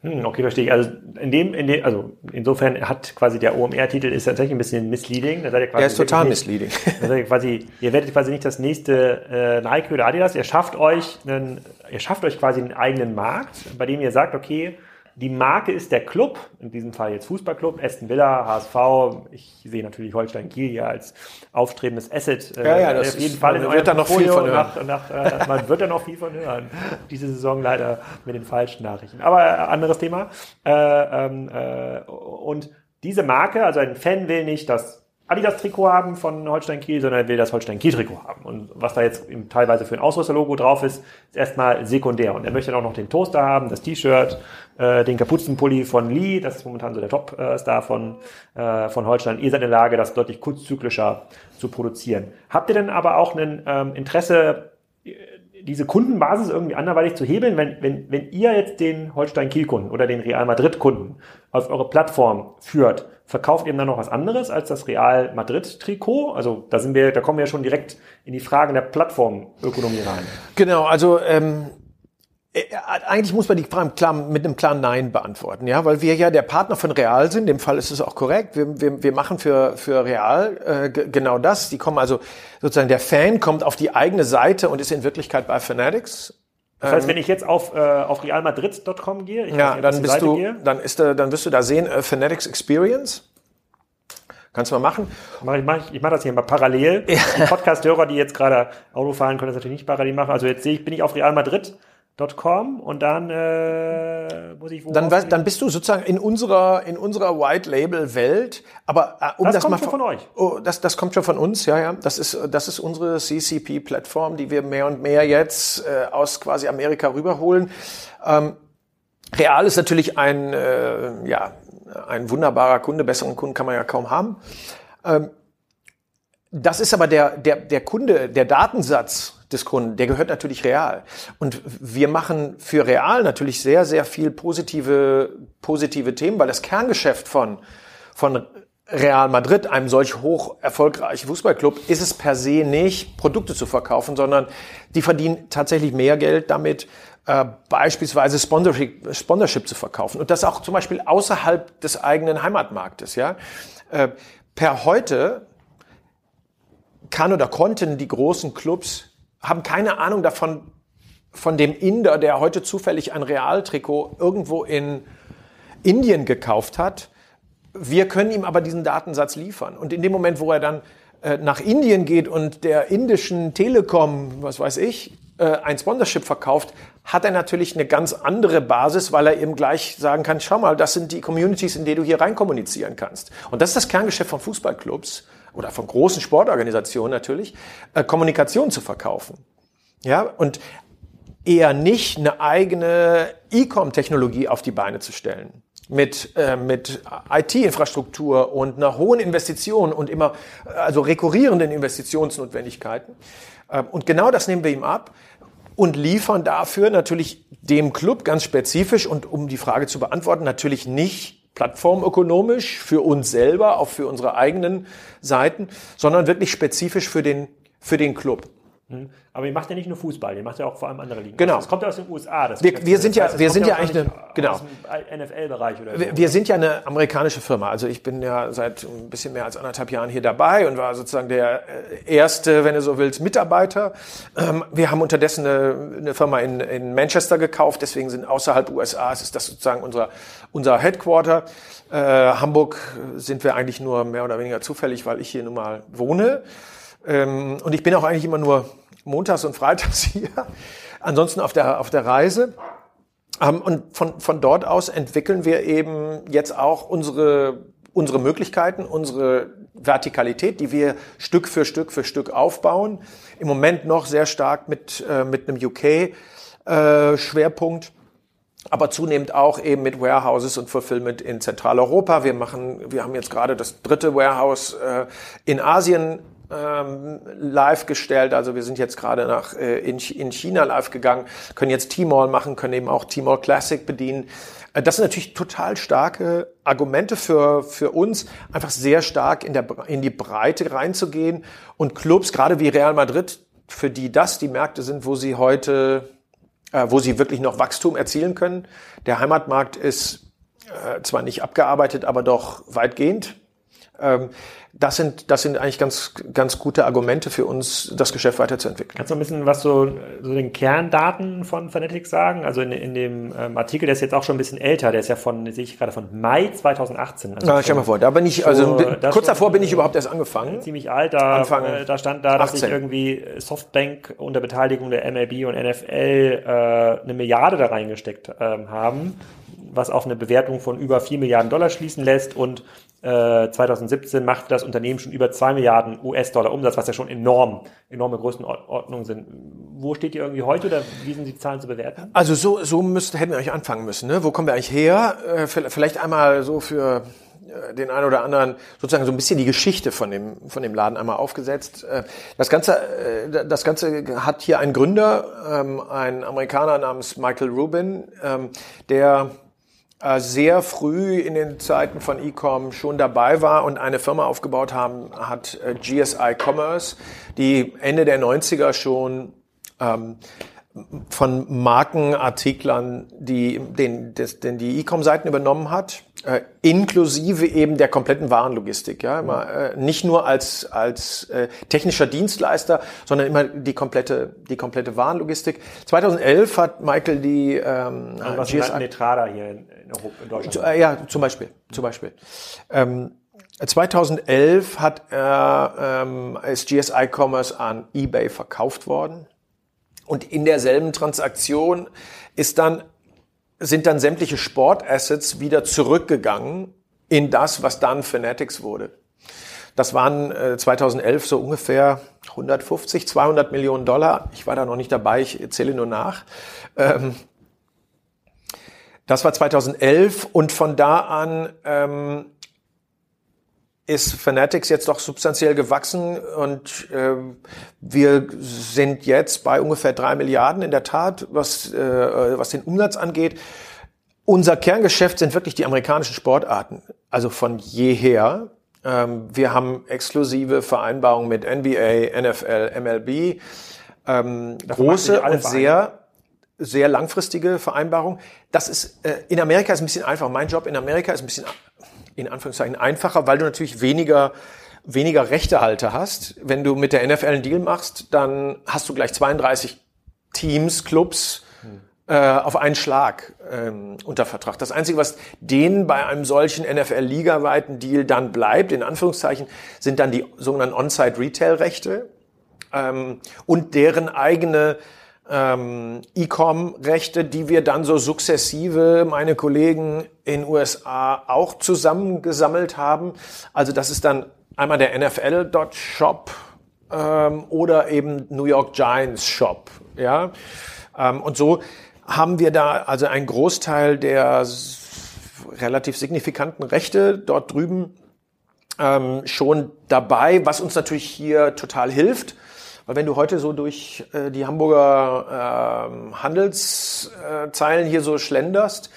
Hm, okay, verstehe ich. Also in dem, in dem, also insofern hat quasi der OMR-Titel ist tatsächlich ein bisschen misleading. Da seid ihr quasi der ist total nicht, misleading. Ihr quasi, ihr werdet quasi nicht das nächste äh, Nike oder Adidas. Ihr schafft euch einen, ihr schafft euch quasi einen eigenen Markt, bei dem ihr sagt, okay, die Marke ist der Club, in diesem Fall jetzt Fußballclub, Aston Villa, HSV. Ich sehe natürlich Holstein Kiel ja als aufstrebendes Asset. Äh, ja, ja, das auf jeden ist, Fall in wird da noch viel von hören. Nach, nach, äh, man wird da noch viel von hören. Diese Saison leider mit den falschen Nachrichten. Aber äh, anderes Thema. Äh, ähm, äh, und diese Marke, also ein Fan will nicht, dass Adidas-Trikot haben von Holstein Kiel, sondern er will das Holstein Kiel-Trikot haben. Und was da jetzt teilweise für ein Ausrüsterlogo drauf ist, ist erstmal sekundär. Und er möchte dann auch noch den Toaster haben, das T-Shirt, äh, den Kapuzenpulli von Lee, das ist momentan so der Top-Star von, äh, von Holstein. Ihr seid in der Lage, das deutlich kurzzyklischer zu produzieren. Habt ihr denn aber auch ein ähm, Interesse, diese Kundenbasis irgendwie anderweitig zu hebeln, wenn, wenn, wenn ihr jetzt den Holstein-Kiel-Kunden oder den Real Madrid-Kunden auf eure Plattform führt, verkauft ihr dann noch was anderes als das Real Madrid-Trikot? Also da sind wir, da kommen wir ja schon direkt in die Fragen der Plattformökonomie rein. Genau, also ähm, äh, eigentlich muss man die Frage mit einem klaren Nein beantworten, ja, weil wir ja der Partner von Real sind. In dem Fall ist es auch korrekt. Wir, wir, wir machen für für Real äh, genau das. Die kommen also sozusagen der Fan kommt auf die eigene Seite und ist in Wirklichkeit bei Fanatics. Das heißt, ähm, wenn ich jetzt auf, äh, auf realmadrid.com gehe, ich ja, nicht, dann bist du, gehe. dann ist da, dann wirst du da sehen äh, Fanatics Experience. Kannst du mal machen. Mach ich mach, ich mach das hier mal parallel. Ja. Podcast-Hörer, die jetzt gerade Auto fahren, können das natürlich nicht parallel machen. Also jetzt sehe ich, bin ich auf Real Madrid Com und dann äh, muss ich wo dann, dann bist du sozusagen in unserer in unserer White Label Welt. Aber äh, um das, das kommt mal schon von euch. Oh, das das kommt schon von uns ja ja. Das ist das ist unsere CCP Plattform die wir mehr und mehr jetzt äh, aus quasi Amerika rüberholen. Ähm, Real ist natürlich ein äh, ja ein wunderbarer Kunde. Besseren Kunden kann man ja kaum haben. Ähm, das ist aber der der der Kunde der Datensatz des Kunden, der gehört natürlich real. Und wir machen für real natürlich sehr, sehr viel positive, positive Themen, weil das Kerngeschäft von, von Real Madrid, einem solch hoch erfolgreichen Fußballclub, ist es per se nicht, Produkte zu verkaufen, sondern die verdienen tatsächlich mehr Geld damit, äh, beispielsweise Sponsorship, Sponsorship zu verkaufen. Und das auch zum Beispiel außerhalb des eigenen Heimatmarktes. Ja? Äh, per heute kann oder konnten die großen Clubs haben keine Ahnung davon, von dem Inder, der heute zufällig ein Realtrikot irgendwo in Indien gekauft hat. Wir können ihm aber diesen Datensatz liefern. Und in dem Moment, wo er dann äh, nach Indien geht und der indischen Telekom, was weiß ich, äh, ein Sponsorship verkauft, hat er natürlich eine ganz andere Basis, weil er eben gleich sagen kann, schau mal, das sind die Communities, in die du hier rein kommunizieren kannst. Und das ist das Kerngeschäft von Fußballclubs oder von großen Sportorganisationen natürlich, äh, Kommunikation zu verkaufen. Ja, und eher nicht eine eigene E-Com-Technologie auf die Beine zu stellen. Mit, äh, mit IT-Infrastruktur und einer hohen Investition und immer, also rekurrierenden Investitionsnotwendigkeiten. Äh, und genau das nehmen wir ihm ab und liefern dafür natürlich dem Club ganz spezifisch und um die Frage zu beantworten, natürlich nicht plattformökonomisch für uns selber, auch für unsere eigenen Seiten, sondern wirklich spezifisch für den, für den Club. Hm. Aber ihr macht ja nicht nur Fußball, ihr macht ja auch vor allem andere Ligen. Genau. Das kommt ja aus den USA. Das wir, wir sind ja, heißt, wir sind ja eigentlich eine, genau. NFL-Bereich oder so. Wir, wir, sind ja eine amerikanische Firma. Also ich bin ja seit ein bisschen mehr als anderthalb Jahren hier dabei und war sozusagen der äh, erste, wenn du so willst, Mitarbeiter. Ähm, wir haben unterdessen eine, eine Firma in, in Manchester gekauft, deswegen sind außerhalb USA, ist das sozusagen unser, unser Headquarter. Äh, Hamburg sind wir eigentlich nur mehr oder weniger zufällig, weil ich hier nun mal wohne. Ähm, und ich bin auch eigentlich immer nur montags und freitags hier. Ansonsten auf der, auf der Reise. Ähm, und von, von dort aus entwickeln wir eben jetzt auch unsere, unsere Möglichkeiten, unsere Vertikalität, die wir Stück für Stück für Stück aufbauen. Im Moment noch sehr stark mit, äh, mit einem UK-Schwerpunkt. Äh, aber zunehmend auch eben mit Warehouses und Fulfillment in Zentraleuropa. Wir machen, wir haben jetzt gerade das dritte Warehouse äh, in Asien ähm, live gestellt. Also wir sind jetzt gerade nach äh, in, in China live gegangen, können jetzt Tmall machen, können eben auch Tmall Classic bedienen. Äh, das sind natürlich total starke Argumente für, für uns, einfach sehr stark in, der, in die Breite reinzugehen und Clubs, gerade wie Real Madrid, für die das die Märkte sind, wo sie heute äh, wo sie wirklich noch Wachstum erzielen können. Der Heimatmarkt ist äh, zwar nicht abgearbeitet, aber doch weitgehend. Ähm, das sind, das sind eigentlich ganz, ganz gute Argumente für uns, das Geschäft weiterzuentwickeln. Kannst du ein bisschen was so, so den Kerndaten von Fanatics sagen? Also in, in dem ähm, Artikel, der ist jetzt auch schon ein bisschen älter, der ist ja von, sehe ich gerade von Mai 2018. Also Na, stell mal vor, da bin ich, also so, kurz davor bin ich überhaupt erst angefangen. Ziemlich alt, da, äh, da stand da, dass 18. sich irgendwie Softbank unter Beteiligung der MLB und NFL äh, eine Milliarde da reingesteckt ähm, haben was auf eine Bewertung von über 4 Milliarden Dollar schließen lässt und äh, 2017 machte das Unternehmen schon über 2 Milliarden US-Dollar Umsatz, was ja schon enorm, enorme Größenordnungen sind. Wo steht ihr irgendwie heute oder wie sind die Zahlen zu bewerten? Also so, so müsst, hätten wir eigentlich anfangen müssen. Ne? Wo kommen wir eigentlich her? Äh, vielleicht einmal so für äh, den einen oder anderen sozusagen so ein bisschen die Geschichte von dem, von dem Laden einmal aufgesetzt. Äh, das Ganze, äh, das Ganze hat hier einen Gründer, ähm, ein Amerikaner namens Michael Rubin, ähm, der sehr früh in den Zeiten von E-Com schon dabei war und eine Firma aufgebaut haben, hat äh, GSI Commerce, die Ende der 90er schon ähm, von Markenartiklern, die den, des, den die E-Com-Seiten übernommen hat, äh, inklusive eben der kompletten Warenlogistik. Ja, immer, äh, nicht nur als als äh, technischer Dienstleister, sondern immer die komplette die komplette Warenlogistik. 2011 hat Michael die ähm, was GSI, Netrada hier in, in Deutschland. Äh, ja, zum Beispiel, zum Beispiel. Ähm, 2011 hat er ähm, ist GSI Commerce an eBay verkauft worden und in derselben Transaktion ist dann, sind dann sämtliche Sportassets wieder zurückgegangen in das, was dann Fanatics wurde. Das waren äh, 2011 so ungefähr 150, 200 Millionen Dollar. Ich war da noch nicht dabei, ich zähle nur nach. Ähm, das war 2011 und von da an ähm, ist Fanatics jetzt doch substanziell gewachsen und äh, wir sind jetzt bei ungefähr drei Milliarden in der Tat, was, äh, was den Umsatz angeht. Unser Kerngeschäft sind wirklich die amerikanischen Sportarten, also von jeher. Ähm, wir haben exklusive Vereinbarungen mit NBA, NFL, MLB, ähm, große und sehr sehr langfristige Vereinbarungen. Das ist äh, in Amerika ist ein bisschen einfach. Mein Job in Amerika ist ein bisschen in Anführungszeichen einfacher, weil du natürlich weniger weniger Rechtehalter hast. Wenn du mit der NFL einen Deal machst, dann hast du gleich 32 Teams, Clubs äh, auf einen Schlag ähm, unter Vertrag. Das Einzige, was denen bei einem solchen NFL-ligaweiten Deal dann bleibt, in Anführungszeichen, sind dann die sogenannten On-Site-Retail-Rechte ähm, und deren eigene ähm, E-Com-Rechte, die wir dann so sukzessive, meine Kollegen in USA auch zusammengesammelt haben. Also das ist dann einmal der NFL.shop ähm, oder eben New York Giants Shop. Ja? Ähm, und so haben wir da also einen Großteil der relativ signifikanten Rechte dort drüben ähm, schon dabei, was uns natürlich hier total hilft weil wenn du heute so durch äh, die Hamburger äh, Handelszeilen hier so schlenderst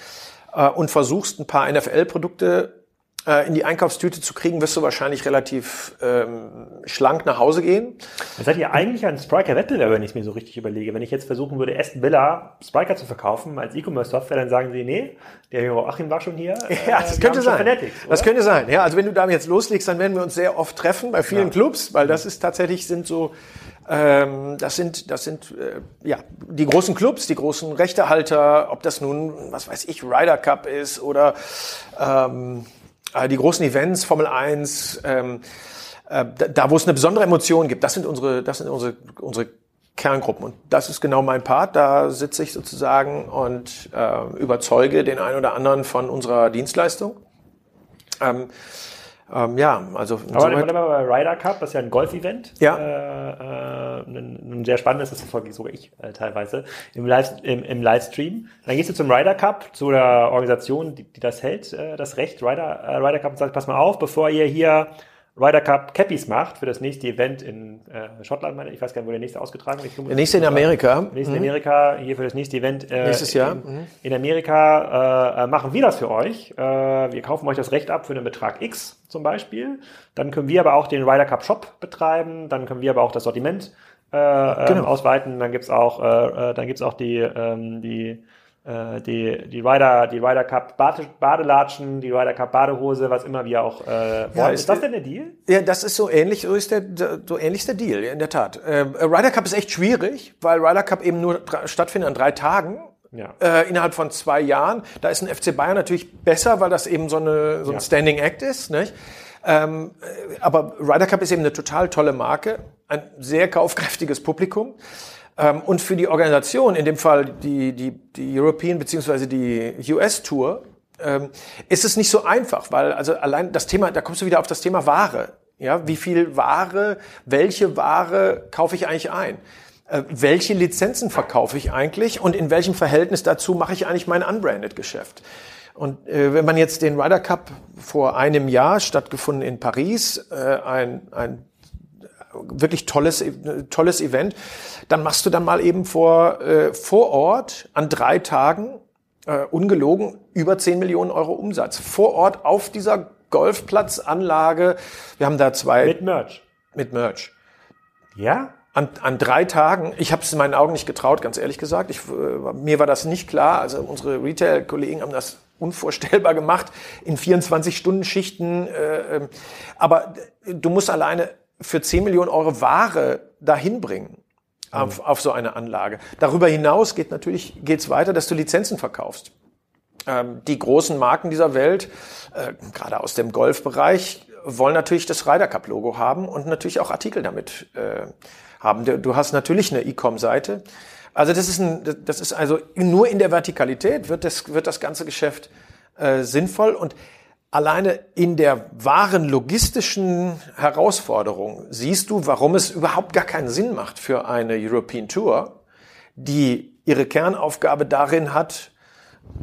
äh, und versuchst, ein paar NFL-Produkte äh, in die Einkaufstüte zu kriegen, wirst du wahrscheinlich relativ ähm, schlank nach Hause gehen. Das seid ihr eigentlich ein Spriker-Wettbewerber, wenn ich es mir so richtig überlege. Wenn ich jetzt versuchen würde, Aston Villa Spriker zu verkaufen als E-Commerce-Software, dann sagen sie, nee, der Joachim war schon hier. Ja, das äh, könnte sein. Fanatics, das könnte sein. Ja, also wenn du damit jetzt loslegst, dann werden wir uns sehr oft treffen bei vielen ja. Clubs, weil das ist tatsächlich sind so ähm, das sind, das sind äh, ja die großen Clubs, die großen Rechtehalter, ob das nun, was weiß ich, Ryder Cup ist oder ähm, äh, die großen Events, Formel 1, ähm, äh, da, da wo es eine besondere Emotion gibt, das sind unsere, das sind unsere, unsere Kerngruppen. Und das ist genau mein Part. Da sitze ich sozusagen und äh, überzeuge den einen oder anderen von unserer Dienstleistung. Ähm, ähm, ja, also. Aber so bei Ryder Cup, das ist ja ein Golf-Event. Ja. Äh, äh, ein, ein, sehr spannendes, das verfolge sogar ich äh, teilweise, im, Live, im, im Livestream. Dann gehst du zum Ryder Cup, zu der Organisation, die, die das hält, äh, das Recht, Ryder, äh, Ryder Cup, und sagst, pass mal auf, bevor ihr hier Ryder Cup Cappies macht für das nächste Event in äh, Schottland, meine ich weiß gar nicht, wo der nächste ausgetragen wird. Der nächste in Amerika. Der nächste mhm. in Amerika, hier für das nächste Event. Äh, Nächstes Jahr. In, mhm. in Amerika äh, machen wir das für euch. Äh, wir kaufen euch das Recht ab für einen Betrag X zum Beispiel. Dann können wir aber auch den Ryder Cup Shop betreiben. Dann können wir aber auch das Sortiment äh, ähm, genau. ausweiten. Dann gibt's auch, äh, äh, dann gibt's auch die, ähm, die die, die Ryder, die Ryder Cup Bade, Badelatschen, die Ryder Cup Badehose, was immer wir auch äh, wollen. Ja, ist, ist das denn der Deal? Ja, das ist so ähnlich, so ist der, so ähnlich der Deal, in der Tat. Äh, Ryder Cup ist echt schwierig, weil Ryder Cup eben nur stattfindet an drei Tagen. Ja. Äh, innerhalb von zwei Jahren. Da ist ein FC Bayern natürlich besser, weil das eben so, eine, so ein ja. Standing Act ist. Nicht? Ähm, äh, aber Ryder Cup ist eben eine total tolle Marke, ein sehr kaufkräftiges Publikum. Ähm, und für die Organisation, in dem Fall die, die, die European bzw. die US Tour, ähm, ist es nicht so einfach, weil also allein das Thema, da kommst du wieder auf das Thema Ware. Ja, wie viel Ware, welche Ware kaufe ich eigentlich ein? Äh, welche Lizenzen verkaufe ich eigentlich und in welchem Verhältnis dazu mache ich eigentlich mein unbranded Geschäft? Und äh, wenn man jetzt den Ryder Cup vor einem Jahr stattgefunden in Paris, äh, ein, ein wirklich tolles, tolles Event. Dann machst du dann mal eben vor, äh, vor Ort an drei Tagen, äh, ungelogen, über 10 Millionen Euro Umsatz. Vor Ort auf dieser Golfplatzanlage. Wir haben da zwei. Mit Merch. Mit Merch. Ja? An, an drei Tagen, ich habe es in meinen Augen nicht getraut, ganz ehrlich gesagt. Ich, äh, mir war das nicht klar. Also unsere Retail-Kollegen haben das unvorstellbar gemacht in 24 Stunden Schichten. Äh, ähm, aber du musst alleine für 10 Millionen Euro Ware dahin bringen auf, auf so eine Anlage. Darüber hinaus geht natürlich geht's weiter, dass du Lizenzen verkaufst. Ähm, die großen Marken dieser Welt, äh, gerade aus dem Golfbereich, wollen natürlich das Ryder Cup Logo haben und natürlich auch Artikel damit äh, haben. Du hast natürlich eine E-Com-Seite. Also das ist ein, das ist also nur in der Vertikalität wird das wird das ganze Geschäft äh, sinnvoll und Alleine in der wahren logistischen Herausforderung siehst du, warum es überhaupt gar keinen Sinn macht für eine European Tour, die ihre Kernaufgabe darin hat,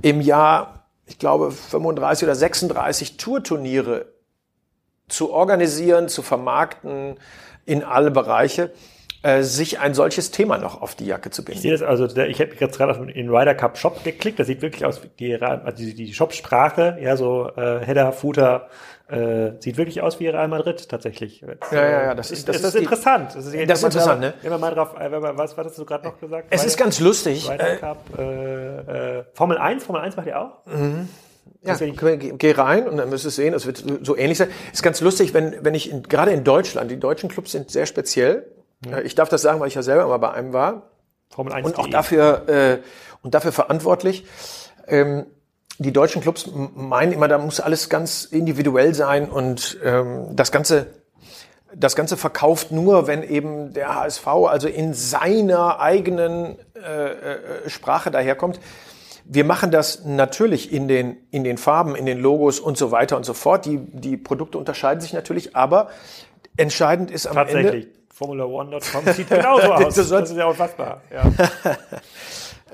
im Jahr, ich glaube, 35 oder 36 Tourturniere zu organisieren, zu vermarkten in alle Bereiche äh, sich ein solches Thema noch auf die Jacke zu binden. Ich sehe das also, ich habe jetzt gerade auf den Ryder Cup Shop geklickt, das sieht wirklich aus wie die, also die, die Shop-Sprache, ja, so äh, Header, Footer, äh, sieht wirklich aus wie Real Madrid tatsächlich. Jetzt, ja, ja, ja, das ist, das, ist, das ist interessant. Das ist, das ist interessant, ne? Wenn man mal drauf, äh, wenn man, was, was hast du gerade noch gesagt? Es Ryder, ist ganz lustig. Ryder Cup, äh, äh, Formel 1, Formel 1 macht ihr auch? Mhm. Ja, geh rein und dann wirst du sehen, es wird so ähnlich sein. Ist ganz lustig, wenn, wenn ich in, gerade in Deutschland, die deutschen Clubs sind sehr speziell. Ja. Ich darf das sagen, weil ich ja selber mal bei einem war. Formel 1 und auch dafür äh, und dafür verantwortlich. Ähm, die deutschen Clubs meinen immer, da muss alles ganz individuell sein und ähm, das ganze das Ganze verkauft nur, wenn eben der HSV also in seiner eigenen äh, äh, Sprache daherkommt. Wir machen das natürlich in den, in den Farben, in den Logos und so weiter und so fort. Die, die Produkte unterscheiden sich natürlich, aber entscheidend ist am Ende, Formula1.com sieht genauso aus. das, ist ja unfassbar. Ja.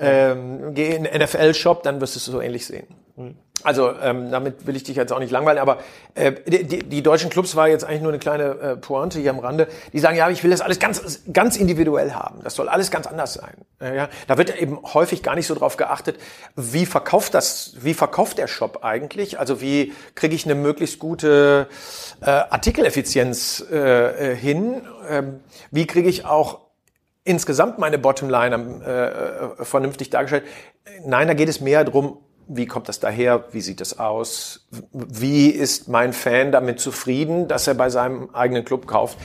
ähm, geh in den NFL-Shop, dann wirst du es so ähnlich sehen. Hm. Also ähm, damit will ich dich jetzt auch nicht langweilen, aber äh, die, die deutschen Clubs war jetzt eigentlich nur eine kleine äh, Pointe hier am Rande. Die sagen, ja, ich will das alles ganz, ganz individuell haben. Das soll alles ganz anders sein. Äh, ja, da wird eben häufig gar nicht so drauf geachtet, wie verkauft das, wie verkauft der Shop eigentlich? Also wie kriege ich eine möglichst gute äh, Artikeleffizienz äh, äh hin? Ähm, wie kriege ich auch insgesamt meine Bottomline äh, äh, vernünftig dargestellt? Nein, da geht es mehr darum, wie kommt das daher? Wie sieht es aus? Wie ist mein Fan damit zufrieden, dass er bei seinem eigenen Club kauft?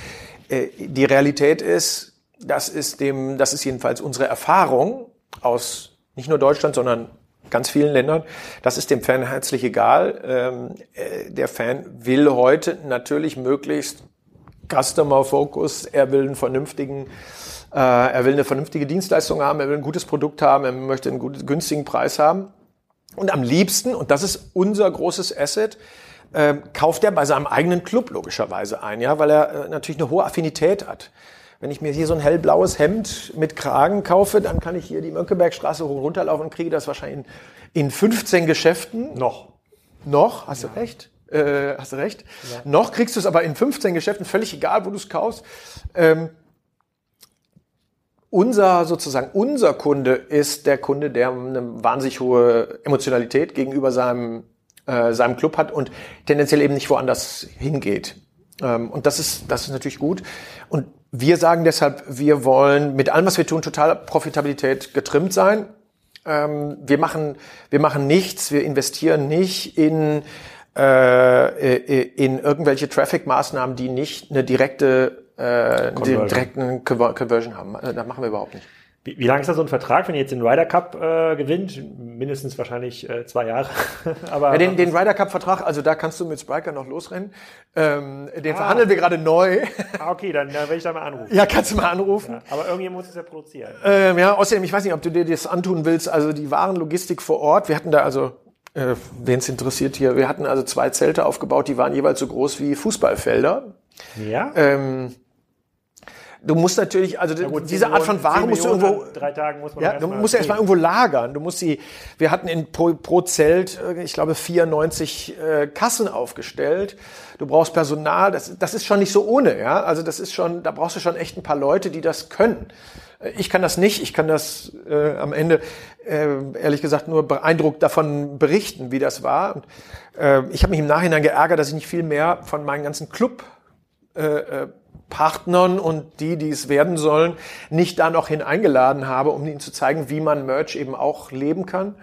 Äh, die Realität ist, das ist dem, das ist jedenfalls unsere Erfahrung aus nicht nur Deutschland, sondern ganz vielen Ländern. Das ist dem Fan herzlich egal. Ähm, äh, der Fan will heute natürlich möglichst Customer Focus. Er will einen vernünftigen äh, er will eine vernünftige Dienstleistung haben, er will ein gutes Produkt haben, er möchte einen günstigen Preis haben. Und am liebsten, und das ist unser großes Asset, äh, kauft er bei seinem eigenen Club logischerweise ein, ja, weil er äh, natürlich eine hohe Affinität hat. Wenn ich mir hier so ein hellblaues Hemd mit Kragen kaufe, dann kann ich hier die Mönckebergstraße hoch und runterlaufen und kriege das wahrscheinlich in, in 15 Geschäften. Noch. Noch, hast ja. du recht. Äh, hast du recht. Ja. Noch kriegst du es aber in 15 Geschäften, völlig egal, wo du es kaufst. Ähm, unser sozusagen unser Kunde ist der Kunde, der eine wahnsinnig hohe Emotionalität gegenüber seinem äh, seinem Club hat und tendenziell eben nicht woanders hingeht. Ähm, und das ist das ist natürlich gut. Und wir sagen deshalb, wir wollen mit allem, was wir tun, total Profitabilität getrimmt sein. Ähm, wir machen, wir machen nichts, wir investieren nicht in äh, in irgendwelche Traffic-Maßnahmen, die nicht eine direkte äh, direkten Conversion haben. Äh, das machen wir überhaupt nicht. Wie, wie lange ist da so ein Vertrag, wenn ihr jetzt den Ryder Cup äh, gewinnt? Mindestens wahrscheinlich äh, zwei Jahre. Aber ja, den, den Ryder Cup Vertrag, also da kannst du mit Spriker noch losrennen. Ähm, den ah. verhandeln wir gerade neu. Ah, okay, dann, dann werde ich da mal anrufen. Ja, kannst du mal anrufen. Ja, aber irgendjemand muss es ja produzieren. Ähm, ja, außerdem, ich weiß nicht, ob du dir das antun willst. Also die Warenlogistik vor Ort. Wir hatten da also äh, wen es interessiert hier, wir hatten also zwei Zelte aufgebaut, die waren jeweils so groß wie Fußballfelder. Ja. Ähm, du musst natürlich, also gut, diese Art von Ware musst du irgendwo, drei Tagen muss man ja, du musst erstmal irgendwo lagern. Du musst sie, wir hatten in pro, pro Zelt, äh, ich glaube 94 äh, Kassen aufgestellt. Du brauchst Personal, das, das ist schon nicht so ohne, ja. Also das ist schon, da brauchst du schon echt ein paar Leute, die das können. Ich kann das nicht. Ich kann das äh, am Ende äh, ehrlich gesagt nur beeindruckt davon berichten, wie das war. Und, äh, ich habe mich im Nachhinein geärgert, dass ich nicht viel mehr von meinen ganzen Club äh, äh, Partnern und die, die es werden sollen, nicht da noch hin eingeladen habe, um ihnen zu zeigen, wie man Merch eben auch leben kann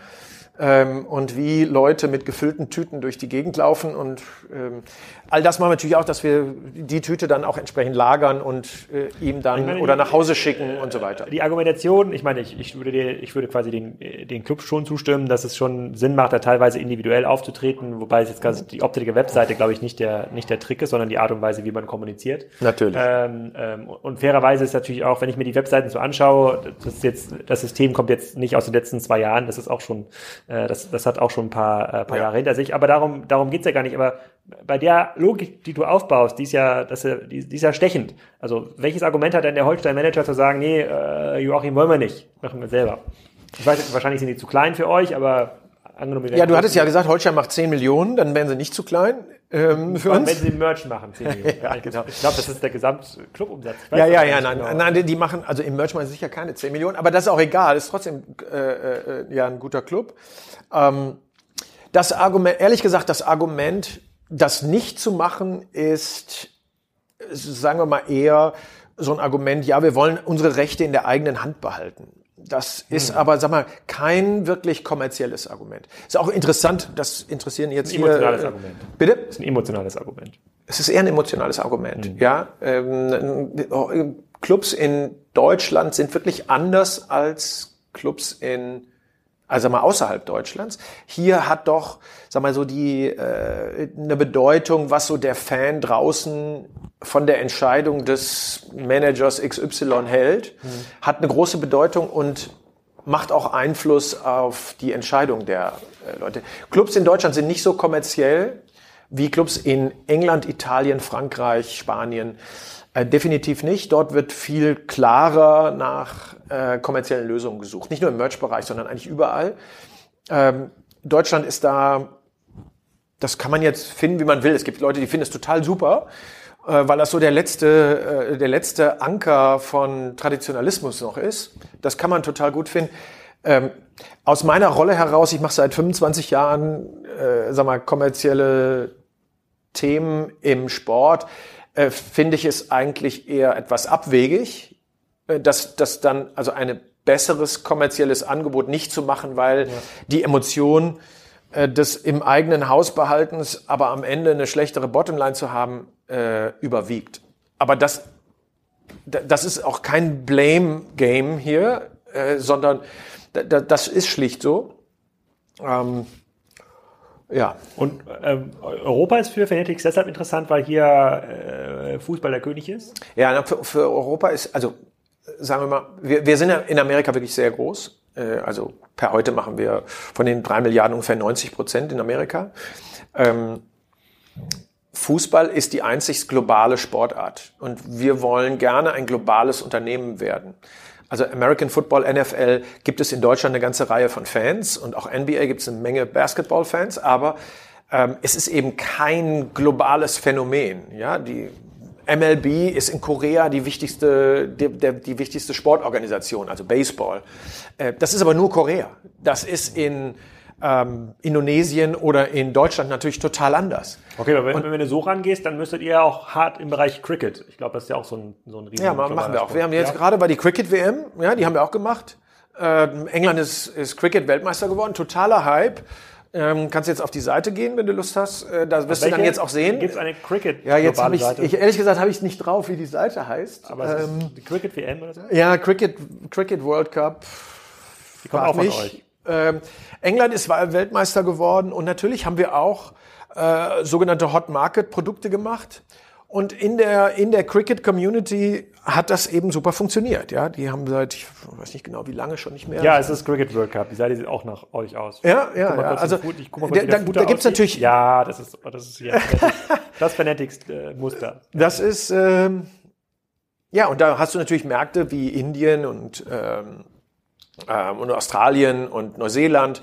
ähm, und wie Leute mit gefüllten Tüten durch die Gegend laufen. Und ähm, all das machen wir natürlich auch, dass wir die Tüte dann auch entsprechend lagern und äh, ihm dann meine, oder nach Hause schicken äh, und so weiter. Die Argumentation, ich meine, ich, ich würde dir, ich würde quasi den, den Club schon zustimmen, dass es schon Sinn macht, da teilweise individuell aufzutreten, wobei es jetzt quasi die Optik der Webseite, glaube ich, nicht der, nicht der Trick ist, sondern die Art und Weise, wie man kommuniziert. Natürlich. Ähm, ähm, und fairerweise ist natürlich auch, wenn ich mir die Webseiten so anschaue, das jetzt, das System kommt jetzt nicht aus den letzten zwei Jahren, das ist auch schon äh, das, das hat auch schon ein paar, äh, paar ja. Jahre hinter sich. Aber darum, darum geht's ja gar nicht. Aber bei der Logik, die du aufbaust, die ist ja, das, die, die ist ja stechend. Also welches Argument hat denn der Holstein-Manager zu sagen, nee, äh, Joachim wollen wir nicht, machen wir selber. Ich weiß, wahrscheinlich sind die zu klein für euch, aber angenommen. Ja, du hattest ja gesagt, Holstein macht 10 Millionen, dann wären sie nicht zu klein ähm, für uns. Wenn sie Merch machen, 10 Millionen. ja, genau. Ich glaube, das ist der Gesamtclubumsatz. Ja, ja, ja, nein, genau. nein, die machen, also im Merch machen sie sicher keine 10 Millionen, aber das ist auch egal, ist trotzdem äh, äh, ja ein guter Club. Ähm, das Argument, ehrlich gesagt, das Argument, das nicht zu machen, ist, sagen wir mal eher so ein Argument, ja, wir wollen unsere Rechte in der eigenen Hand behalten. Das ist hm. aber, sag mal, kein wirklich kommerzielles Argument. Ist auch interessant, das interessieren jetzt. Ein emotionales hier, Argument. Bitte? Das ist ein emotionales Argument. Es ist eher ein emotionales Argument, hm. ja. Ähm, Clubs in Deutschland sind wirklich anders als Clubs in also mal außerhalb Deutschlands. Hier hat doch, sag mal so die äh, eine Bedeutung, was so der Fan draußen von der Entscheidung des Managers XY hält, mhm. hat eine große Bedeutung und macht auch Einfluss auf die Entscheidung der äh, Leute. Clubs in Deutschland sind nicht so kommerziell wie Clubs in England, Italien, Frankreich, Spanien. Äh, definitiv nicht. Dort wird viel klarer nach äh, kommerziellen Lösungen gesucht. Nicht nur im Merch-Bereich, sondern eigentlich überall. Ähm, Deutschland ist da, das kann man jetzt finden, wie man will. Es gibt Leute, die finden es total super, weil das so der letzte, äh, der letzte Anker von Traditionalismus noch ist. Das kann man total gut finden. Ähm, aus meiner Rolle heraus, ich mache seit 25 Jahren, äh, sag mal, kommerzielle Themen im Sport, äh, finde ich es eigentlich eher etwas abwegig, äh, dass, dass dann also ein besseres kommerzielles Angebot nicht zu machen, weil ja. die Emotion äh, des im eigenen Haus behaltens, aber am Ende eine schlechtere Bottomline zu haben, äh, überwiegt. Aber das, das ist auch kein Blame-Game hier, äh, sondern das ist schlicht so. Ähm, ja. Und ähm, Europa ist für Fanatics deshalb interessant, weil hier äh, Fußball der König ist? Ja, für, für Europa ist, also sagen wir mal, wir, wir sind ja in Amerika wirklich sehr groß. Äh, also per heute machen wir von den drei Milliarden ungefähr 90 Prozent in Amerika. Ähm, Fußball ist die einzig globale Sportart und wir wollen gerne ein globales Unternehmen werden. Also American Football, NFL gibt es in Deutschland eine ganze Reihe von Fans und auch NBA gibt es eine Menge Basketball-Fans, aber ähm, es ist eben kein globales Phänomen. Ja, die MLB ist in Korea die wichtigste, die, der, die wichtigste Sportorganisation, also Baseball. Äh, das ist aber nur Korea. Das ist in ähm, Indonesien oder in Deutschland natürlich total anders. Okay, aber wenn, wenn du so rangehst, dann müsstet ihr auch hart im Bereich Cricket. Ich glaube, das ist ja auch so ein, so ein riesen Ja, machen wir auch. Wir haben jetzt ja. gerade bei die Cricket-WM, ja, die haben wir auch gemacht. Ähm, England ist, ist Cricket-Weltmeister geworden, totaler Hype. Ähm, kannst jetzt auf die Seite gehen, wenn du Lust hast. Äh, da wirst du dann jetzt auch sehen. Gibt es eine cricket Ja, jetzt habe ich, ich, ehrlich gesagt, habe ich nicht drauf, wie die Seite heißt. Aber ähm, ist die Cricket WM oder so? Ja, Cricket, Cricket World Cup. Die kommt auch von mich. euch. Ähm, England ist Weltmeister geworden und natürlich haben wir auch äh, sogenannte Hot Market Produkte gemacht. Und in der, in der Cricket Community hat das eben super funktioniert. Ja, die haben seit, ich weiß nicht genau, wie lange schon nicht mehr. Ja, es ist Cricket World Cup. Die Seite sieht auch nach euch aus. Ja, ja, ja. Also, Food, ich guck mal, da, da gibt's natürlich. Ja, das ist, das ist hier das Fanatics-Muster. Das ist, ähm, ja, und da hast du natürlich Märkte wie Indien und, ähm, ähm, und Australien und Neuseeland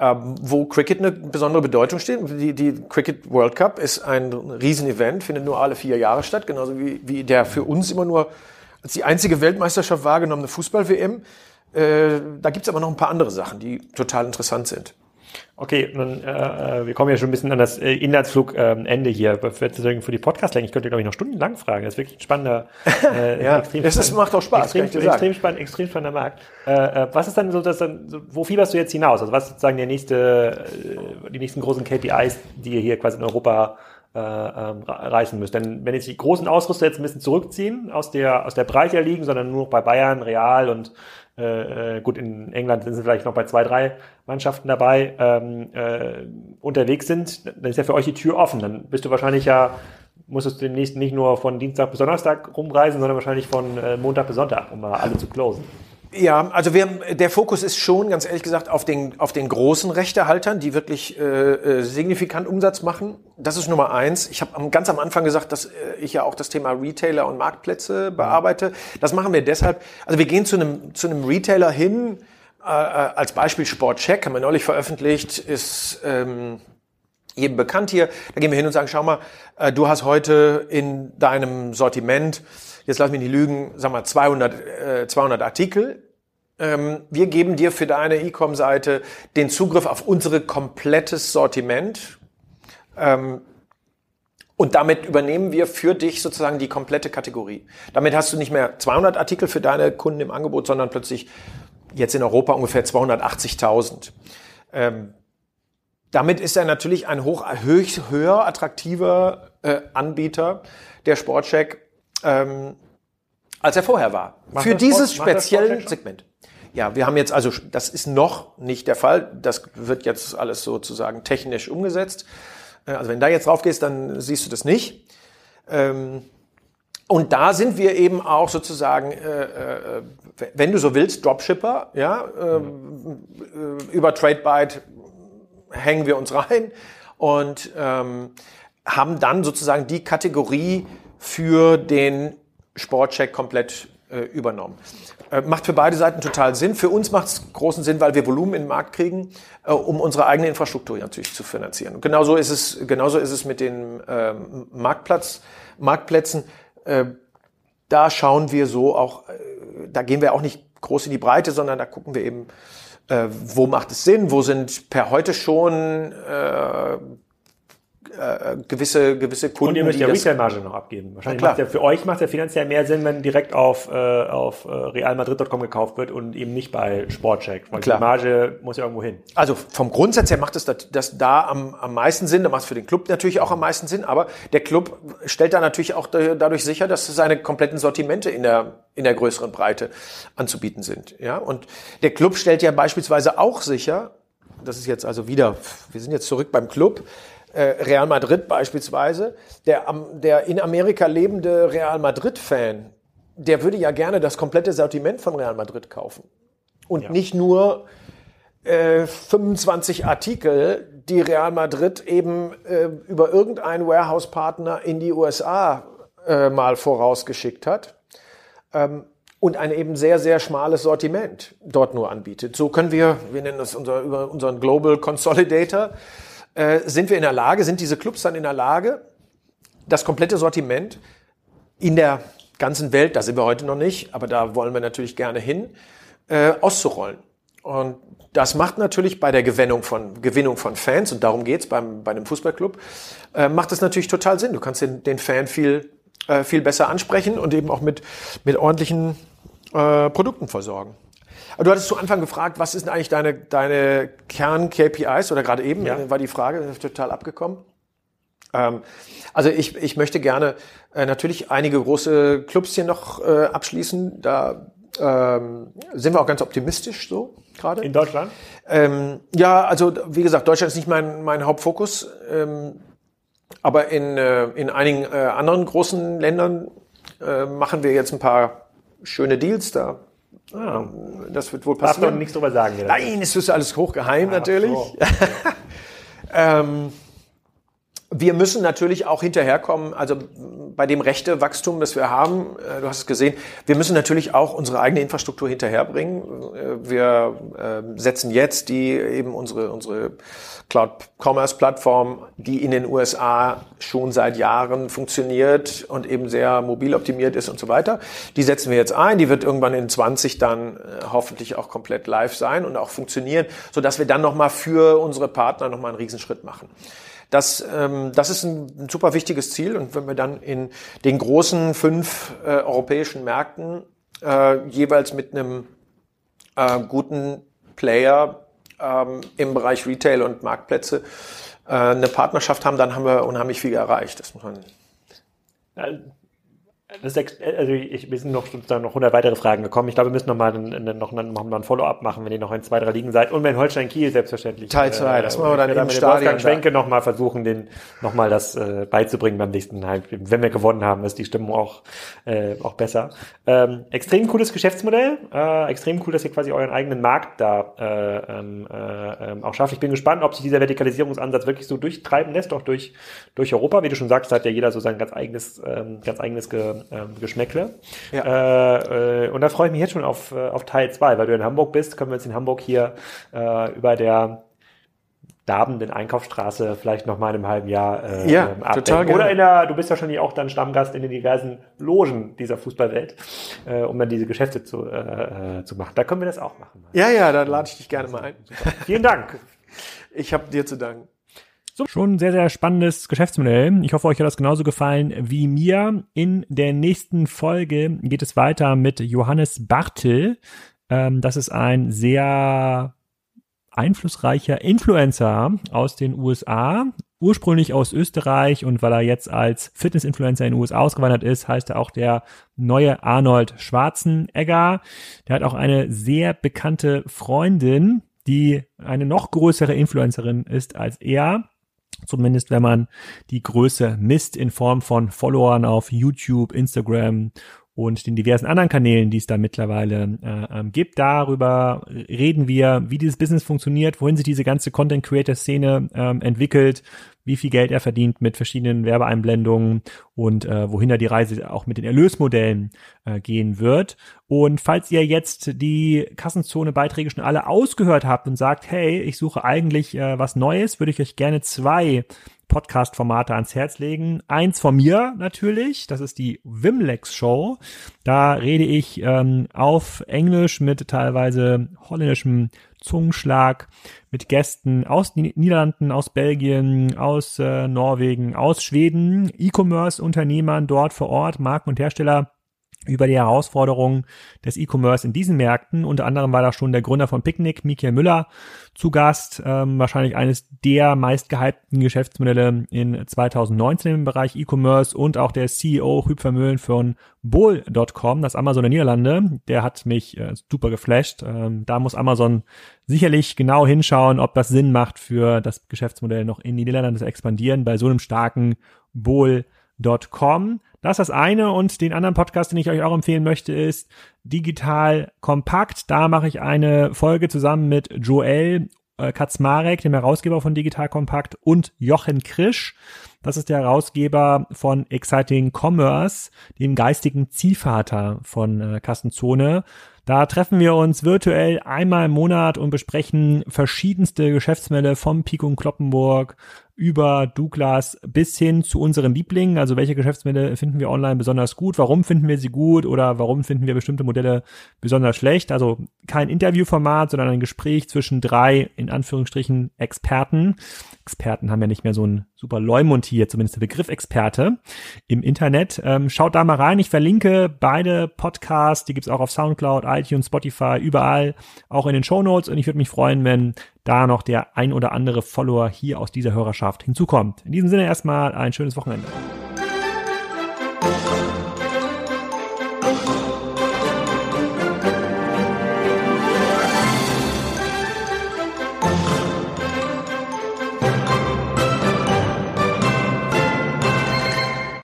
ähm, wo Cricket eine besondere Bedeutung steht. Die, die Cricket World Cup ist ein Riesenevent, findet nur alle vier Jahre statt, genauso wie, wie der für uns immer nur als die einzige Weltmeisterschaft wahrgenommene Fußball-WM. Äh, da gibt's aber noch ein paar andere Sachen, die total interessant sind. Okay, nun, äh, wir kommen ja schon ein bisschen an das äh, Inlandsflugende ähm, hier. Für, für die Podcast-Länge, ich könnte, glaube ich, noch stundenlang fragen. Das ist wirklich ein spannender, äh, ja, extrem das ist, macht auch Spaß. Extrem, extrem, spannend, extrem spannender Markt. Äh, äh, was ist dann so, dass dann, so, wo fieberst du jetzt hinaus? Also was ist sozusagen der nächste, äh, die nächsten großen KPIs, die ihr hier quasi in Europa äh, ähm, reißen müsst. Denn wenn jetzt die großen Ausrüster jetzt ein bisschen zurückziehen aus der, aus der Breite der Ligen, sondern nur noch bei Bayern, Real und äh, äh, gut, in England sind sie vielleicht noch bei zwei, drei Mannschaften dabei, ähm, äh, unterwegs sind, dann ist ja für euch die Tür offen. Dann bist du wahrscheinlich ja, musstest du demnächst nicht nur von Dienstag bis Donnerstag rumreisen, sondern wahrscheinlich von äh, Montag bis Sonntag, um mal alle zu closen. Ja, also wir, der Fokus ist schon, ganz ehrlich gesagt, auf den, auf den großen Rechtehaltern, die wirklich äh, äh, signifikant Umsatz machen. Das ist Nummer eins. Ich habe ganz am Anfang gesagt, dass äh, ich ja auch das Thema Retailer und Marktplätze bearbeite. Das machen wir deshalb. Also wir gehen zu einem, zu einem Retailer hin, äh, äh als Beispiel Sportcheck, haben wir neulich veröffentlicht, ist... Ähm, jedem bekannt hier. Da gehen wir hin und sagen, schau mal, äh, du hast heute in deinem Sortiment jetzt lass mich nicht lügen, sag mal 200, äh, 200 Artikel. Ähm, wir geben dir für deine E-Com-Seite den Zugriff auf unsere komplettes Sortiment. Ähm, und damit übernehmen wir für dich sozusagen die komplette Kategorie. Damit hast du nicht mehr 200 Artikel für deine Kunden im Angebot, sondern plötzlich jetzt in Europa ungefähr 280.000. Ähm, damit ist er natürlich ein hoch, höch, höher attraktiver äh, Anbieter, der Sportcheck, ähm, als er vorher war. Macht Für dieses Sport, speziellen Segment. Ja, wir haben jetzt also, das ist noch nicht der Fall. Das wird jetzt alles sozusagen technisch umgesetzt. Äh, also wenn da jetzt drauf gehst, dann siehst du das nicht. Ähm, und da sind wir eben auch sozusagen, äh, äh, wenn du so willst, Dropshipper, ja, ähm, über TradeByte hängen wir uns rein und ähm, haben dann sozusagen die Kategorie für den Sportcheck komplett äh, übernommen. Äh, macht für beide Seiten total Sinn. Für uns macht es großen Sinn, weil wir Volumen in den Markt kriegen, äh, um unsere eigene Infrastruktur natürlich zu finanzieren. Und genauso ist es, genauso ist es mit den ähm, Marktplatz, Marktplätzen. Äh, da schauen wir so auch, äh, da gehen wir auch nicht groß in die Breite, sondern da gucken wir eben, äh, wo macht es Sinn, wo sind per heute schon äh, gewisse, gewisse Kunden. Und ihr müsst ja Retail-Marge noch abgeben. Wahrscheinlich macht ja, für euch macht der finanziell mehr Sinn, wenn direkt auf, äh, auf äh, realmadrid.com gekauft wird und eben nicht bei Sportcheck. Weil klar. die Marge muss ja irgendwo hin. Also vom Grundsatz her macht es das, das da am, am meisten Sinn. Da macht es für den Club natürlich auch am meisten Sinn. Aber der Club stellt da natürlich auch dadurch sicher, dass seine kompletten Sortimente in der, in der größeren Breite anzubieten sind. Ja, und der Club stellt ja beispielsweise auch sicher, das ist jetzt also wieder, wir sind jetzt zurück beim Club, Real Madrid beispielsweise, der, der in Amerika lebende Real Madrid-Fan, der würde ja gerne das komplette Sortiment von Real Madrid kaufen. Und ja. nicht nur äh, 25 Artikel, die Real Madrid eben äh, über irgendeinen Warehouse-Partner in die USA äh, mal vorausgeschickt hat. Ähm, und ein eben sehr, sehr schmales Sortiment dort nur anbietet. So können wir, wir nennen das unser, über unseren Global Consolidator, äh, sind wir in der Lage, sind diese Clubs dann in der Lage, das komplette Sortiment in der ganzen Welt, da sind wir heute noch nicht, aber da wollen wir natürlich gerne hin, äh, auszurollen. Und das macht natürlich bei der Gewinnung von, Gewinnung von Fans, und darum geht's beim, bei einem Fußballclub, äh, macht das natürlich total Sinn. Du kannst den, den Fan viel, äh, viel besser ansprechen und eben auch mit, mit ordentlichen äh, Produkten versorgen. Du hattest zu Anfang gefragt, was ist denn eigentlich deine, deine Kern-KPIs? Oder gerade eben ja. war die Frage, total abgekommen. Ähm, also ich, ich möchte gerne äh, natürlich einige große Clubs hier noch äh, abschließen. Da ähm, sind wir auch ganz optimistisch so gerade. In Deutschland? Ähm, ja, also wie gesagt, Deutschland ist nicht mein, mein Hauptfokus. Ähm, aber in, äh, in einigen äh, anderen großen Ländern äh, machen wir jetzt ein paar schöne Deals da. Ah. Das wird wohl passieren. Darf doch nichts drüber sagen. Nein, es ist alles hochgeheim ah, natürlich. So. ähm, wir müssen natürlich auch hinterherkommen, also bei dem rechte Wachstum, das wir haben, äh, du hast es gesehen, wir müssen natürlich auch unsere eigene Infrastruktur hinterherbringen. Äh, wir äh, setzen jetzt die eben unsere, unsere Cloud-Commerce-Plattform, die in den USA schon seit Jahren funktioniert und eben sehr mobil optimiert ist und so weiter. Die setzen wir jetzt ein. Die wird irgendwann in 20 dann hoffentlich auch komplett live sein und auch funktionieren, sodass wir dann nochmal für unsere Partner nochmal einen Riesenschritt machen. Das, ähm, das ist ein, ein super wichtiges Ziel. Und wenn wir dann in den großen fünf äh, europäischen Märkten äh, jeweils mit einem äh, guten Player ähm, im Bereich Retail und Marktplätze äh, eine Partnerschaft haben, dann haben wir unheimlich viel erreicht. Das muss man also ich, wir sind noch sozusagen noch 100 weitere Fragen gekommen. Ich glaube, wir müssen noch mal, ein, noch, noch mal ein Follow-up machen, wenn ihr noch in zwei, drei Ligen seid. Und wenn Holstein Kiel selbstverständlich. Teil 2, äh, das machen wir dann im Stadion. Wolfgang Schwenke noch mal versuchen, den noch mal das äh, beizubringen beim nächsten Heimspiel. Wenn wir gewonnen haben, ist die Stimmung auch, äh, auch besser. Ähm, extrem cooles Geschäftsmodell. Äh, extrem cool, dass ihr quasi euren eigenen Markt da äh, ähm, äh, ähm, auch schafft. Ich bin gespannt, ob sich dieser Vertikalisierungsansatz wirklich so durchtreiben lässt, auch durch, durch Europa. Wie du schon sagst, hat ja jeder so sein ganz eigenes, ähm, ganz eigenes Ge ähm, Geschmäckle. Ja. Äh, äh, und da freue ich mich jetzt schon auf, äh, auf Teil 2, weil du in Hamburg bist, können wir uns in Hamburg hier äh, über der darbenden Einkaufsstraße vielleicht noch mal in einem halben Jahr äh, ja, ähm, total gerne. Oder in der, du bist wahrscheinlich auch dann Stammgast in den diversen Logen dieser Fußballwelt, äh, um dann diese Geschäfte zu, äh, äh zu machen. Da können wir das auch machen. Ja, ja, da lade ich dich gerne mal ein. Vielen Dank. Ich habe dir zu danken. So, schon ein sehr, sehr spannendes Geschäftsmodell. Ich hoffe, euch hat das genauso gefallen wie mir. In der nächsten Folge geht es weiter mit Johannes Bartel. Ähm, das ist ein sehr einflussreicher Influencer aus den USA, ursprünglich aus Österreich und weil er jetzt als Fitness-Influencer in den USA ausgewandert ist, heißt er auch der neue Arnold Schwarzenegger. Der hat auch eine sehr bekannte Freundin, die eine noch größere Influencerin ist als er. Zumindest wenn man die Größe misst in Form von Followern auf YouTube, Instagram und den diversen anderen Kanälen, die es da mittlerweile äh, ähm, gibt. Darüber reden wir, wie dieses Business funktioniert, wohin sich diese ganze Content Creator Szene ähm, entwickelt, wie viel Geld er verdient mit verschiedenen Werbeeinblendungen und äh, wohin er die Reise auch mit den Erlösmodellen äh, gehen wird. Und falls ihr jetzt die Kassenzone-Beiträge schon alle ausgehört habt und sagt, hey, ich suche eigentlich äh, was Neues, würde ich euch gerne zwei Podcast-Formate ans Herz legen. Eins von mir natürlich, das ist die Wimlex Show. Da rede ich ähm, auf Englisch mit teilweise holländischem Zungenschlag mit Gästen aus den Niederlanden, aus Belgien, aus äh, Norwegen, aus Schweden, E-Commerce-Unternehmern dort vor Ort, Marken und Hersteller über die Herausforderungen des E-Commerce in diesen Märkten. Unter anderem war da schon der Gründer von Picnic, Michael Müller, zu Gast. Ähm, wahrscheinlich eines der meistgehypten Geschäftsmodelle in 2019 im Bereich E-Commerce und auch der CEO Hüb Vermöhlen von Bol.com, das Amazon der Niederlande. Der hat mich äh, super geflasht. Ähm, da muss Amazon sicherlich genau hinschauen, ob das Sinn macht für das Geschäftsmodell noch in die Niederlande zu expandieren bei so einem starken Bol.com. Das ist das eine und den anderen Podcast, den ich euch auch empfehlen möchte, ist Digital Kompakt. Da mache ich eine Folge zusammen mit Joel äh, Katzmarek, dem Herausgeber von Digital Kompakt und Jochen Krisch. Das ist der Herausgeber von Exciting Commerce, dem geistigen Ziehvater von äh, Kassenzone. Da treffen wir uns virtuell einmal im Monat und besprechen verschiedenste Geschäftsmodelle vom Pico Kloppenburg über Douglas bis hin zu unseren Lieblingen. Also welche Geschäftsmodelle finden wir online besonders gut? Warum finden wir sie gut? Oder warum finden wir bestimmte Modelle besonders schlecht? Also kein Interviewformat, sondern ein Gespräch zwischen drei, in Anführungsstrichen, Experten. Experten haben ja nicht mehr so ein super Leumund hier, zumindest der Begriff Experte im Internet. Ähm, schaut da mal rein. Ich verlinke beide Podcasts. Die gibt's auch auf Soundcloud, iTunes, Spotify, überall, auch in den Show Notes. Und ich würde mich freuen, wenn da noch der ein oder andere Follower hier aus dieser Hörerschaft hinzukommt. In diesem Sinne erstmal ein schönes Wochenende.